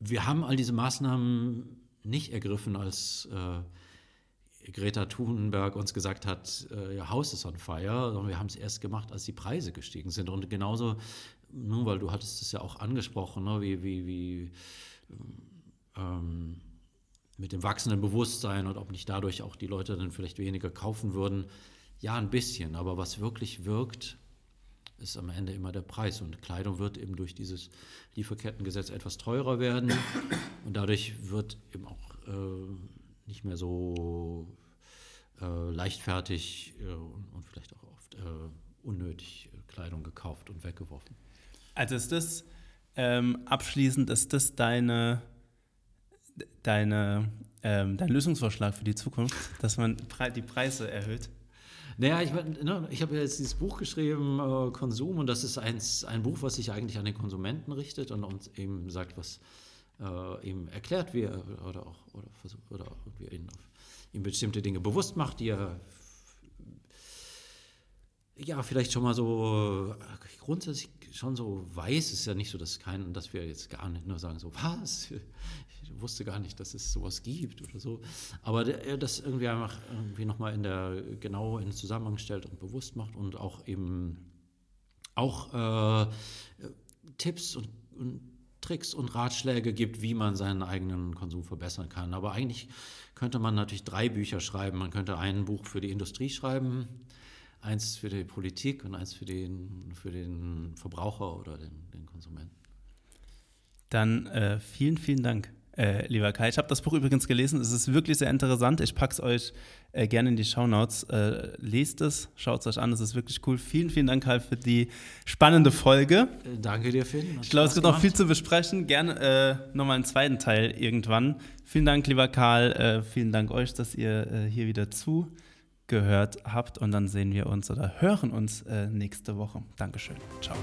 wir haben all diese Maßnahmen nicht ergriffen, als äh, Greta Thunberg uns gesagt hat, äh, ihr Haus ist on fire, sondern wir haben es erst gemacht, als die Preise gestiegen sind. Und genauso, nun, weil du hattest es ja auch angesprochen, ne, wie, wie, wie ähm, mit dem wachsenden Bewusstsein und ob nicht dadurch auch die Leute dann vielleicht weniger kaufen würden. Ja, ein bisschen, aber was wirklich wirkt, ist am Ende immer der Preis. Und Kleidung wird eben durch dieses Lieferkettengesetz etwas teurer werden. Und dadurch wird eben auch äh, nicht mehr so äh, leichtfertig äh, und, vielleicht auch oft äh, unnötig äh, Kleidung gekauft und weggeworfen. Also ist das ähm, abschließend, ist das deine, deine, ähm, dein Lösungsvorschlag für die Zukunft, dass man die Preise erhöht? Naja, ich, ne, ich habe ja jetzt dieses Buch geschrieben, äh, Konsum, und das ist eins, ein Buch, was sich eigentlich an den Konsumenten richtet und uns eben sagt, was äh, ihm erklärt, er oder auch oder versucht, oder irgendwie ihn, ihm bestimmte Dinge bewusst macht, die er ja vielleicht schon mal so äh, grundsätzlich schon so weiß. Es ist ja nicht so, dass kein, dass wir jetzt gar nicht nur sagen so was wusste gar nicht, dass es sowas gibt oder so. Aber er das irgendwie einfach irgendwie nochmal in der genau in den Zusammenhang stellt und bewusst macht und auch eben auch äh, Tipps und, und Tricks und Ratschläge gibt, wie man seinen eigenen Konsum verbessern kann. Aber eigentlich könnte man natürlich drei Bücher schreiben. Man könnte ein Buch für die Industrie schreiben, eins für die Politik und eins für den, für den Verbraucher oder den, den Konsumenten. Dann äh, vielen, vielen Dank äh, lieber Kai. Ich habe das Buch übrigens gelesen. Es ist wirklich sehr interessant. Ich packe es euch äh, gerne in die Shownotes. Äh, lest es, schaut es euch an. Es ist wirklich cool. Vielen, vielen Dank, Kai, für die spannende Folge. Äh, danke dir, Finn. Ich glaube, es gibt noch viel zu besprechen. Gerne äh, nochmal einen zweiten Teil irgendwann. Vielen Dank, lieber Karl. Äh, vielen Dank euch, dass ihr äh, hier wieder zu gehört habt und dann sehen wir uns oder hören uns äh, nächste Woche. Dankeschön. Ciao.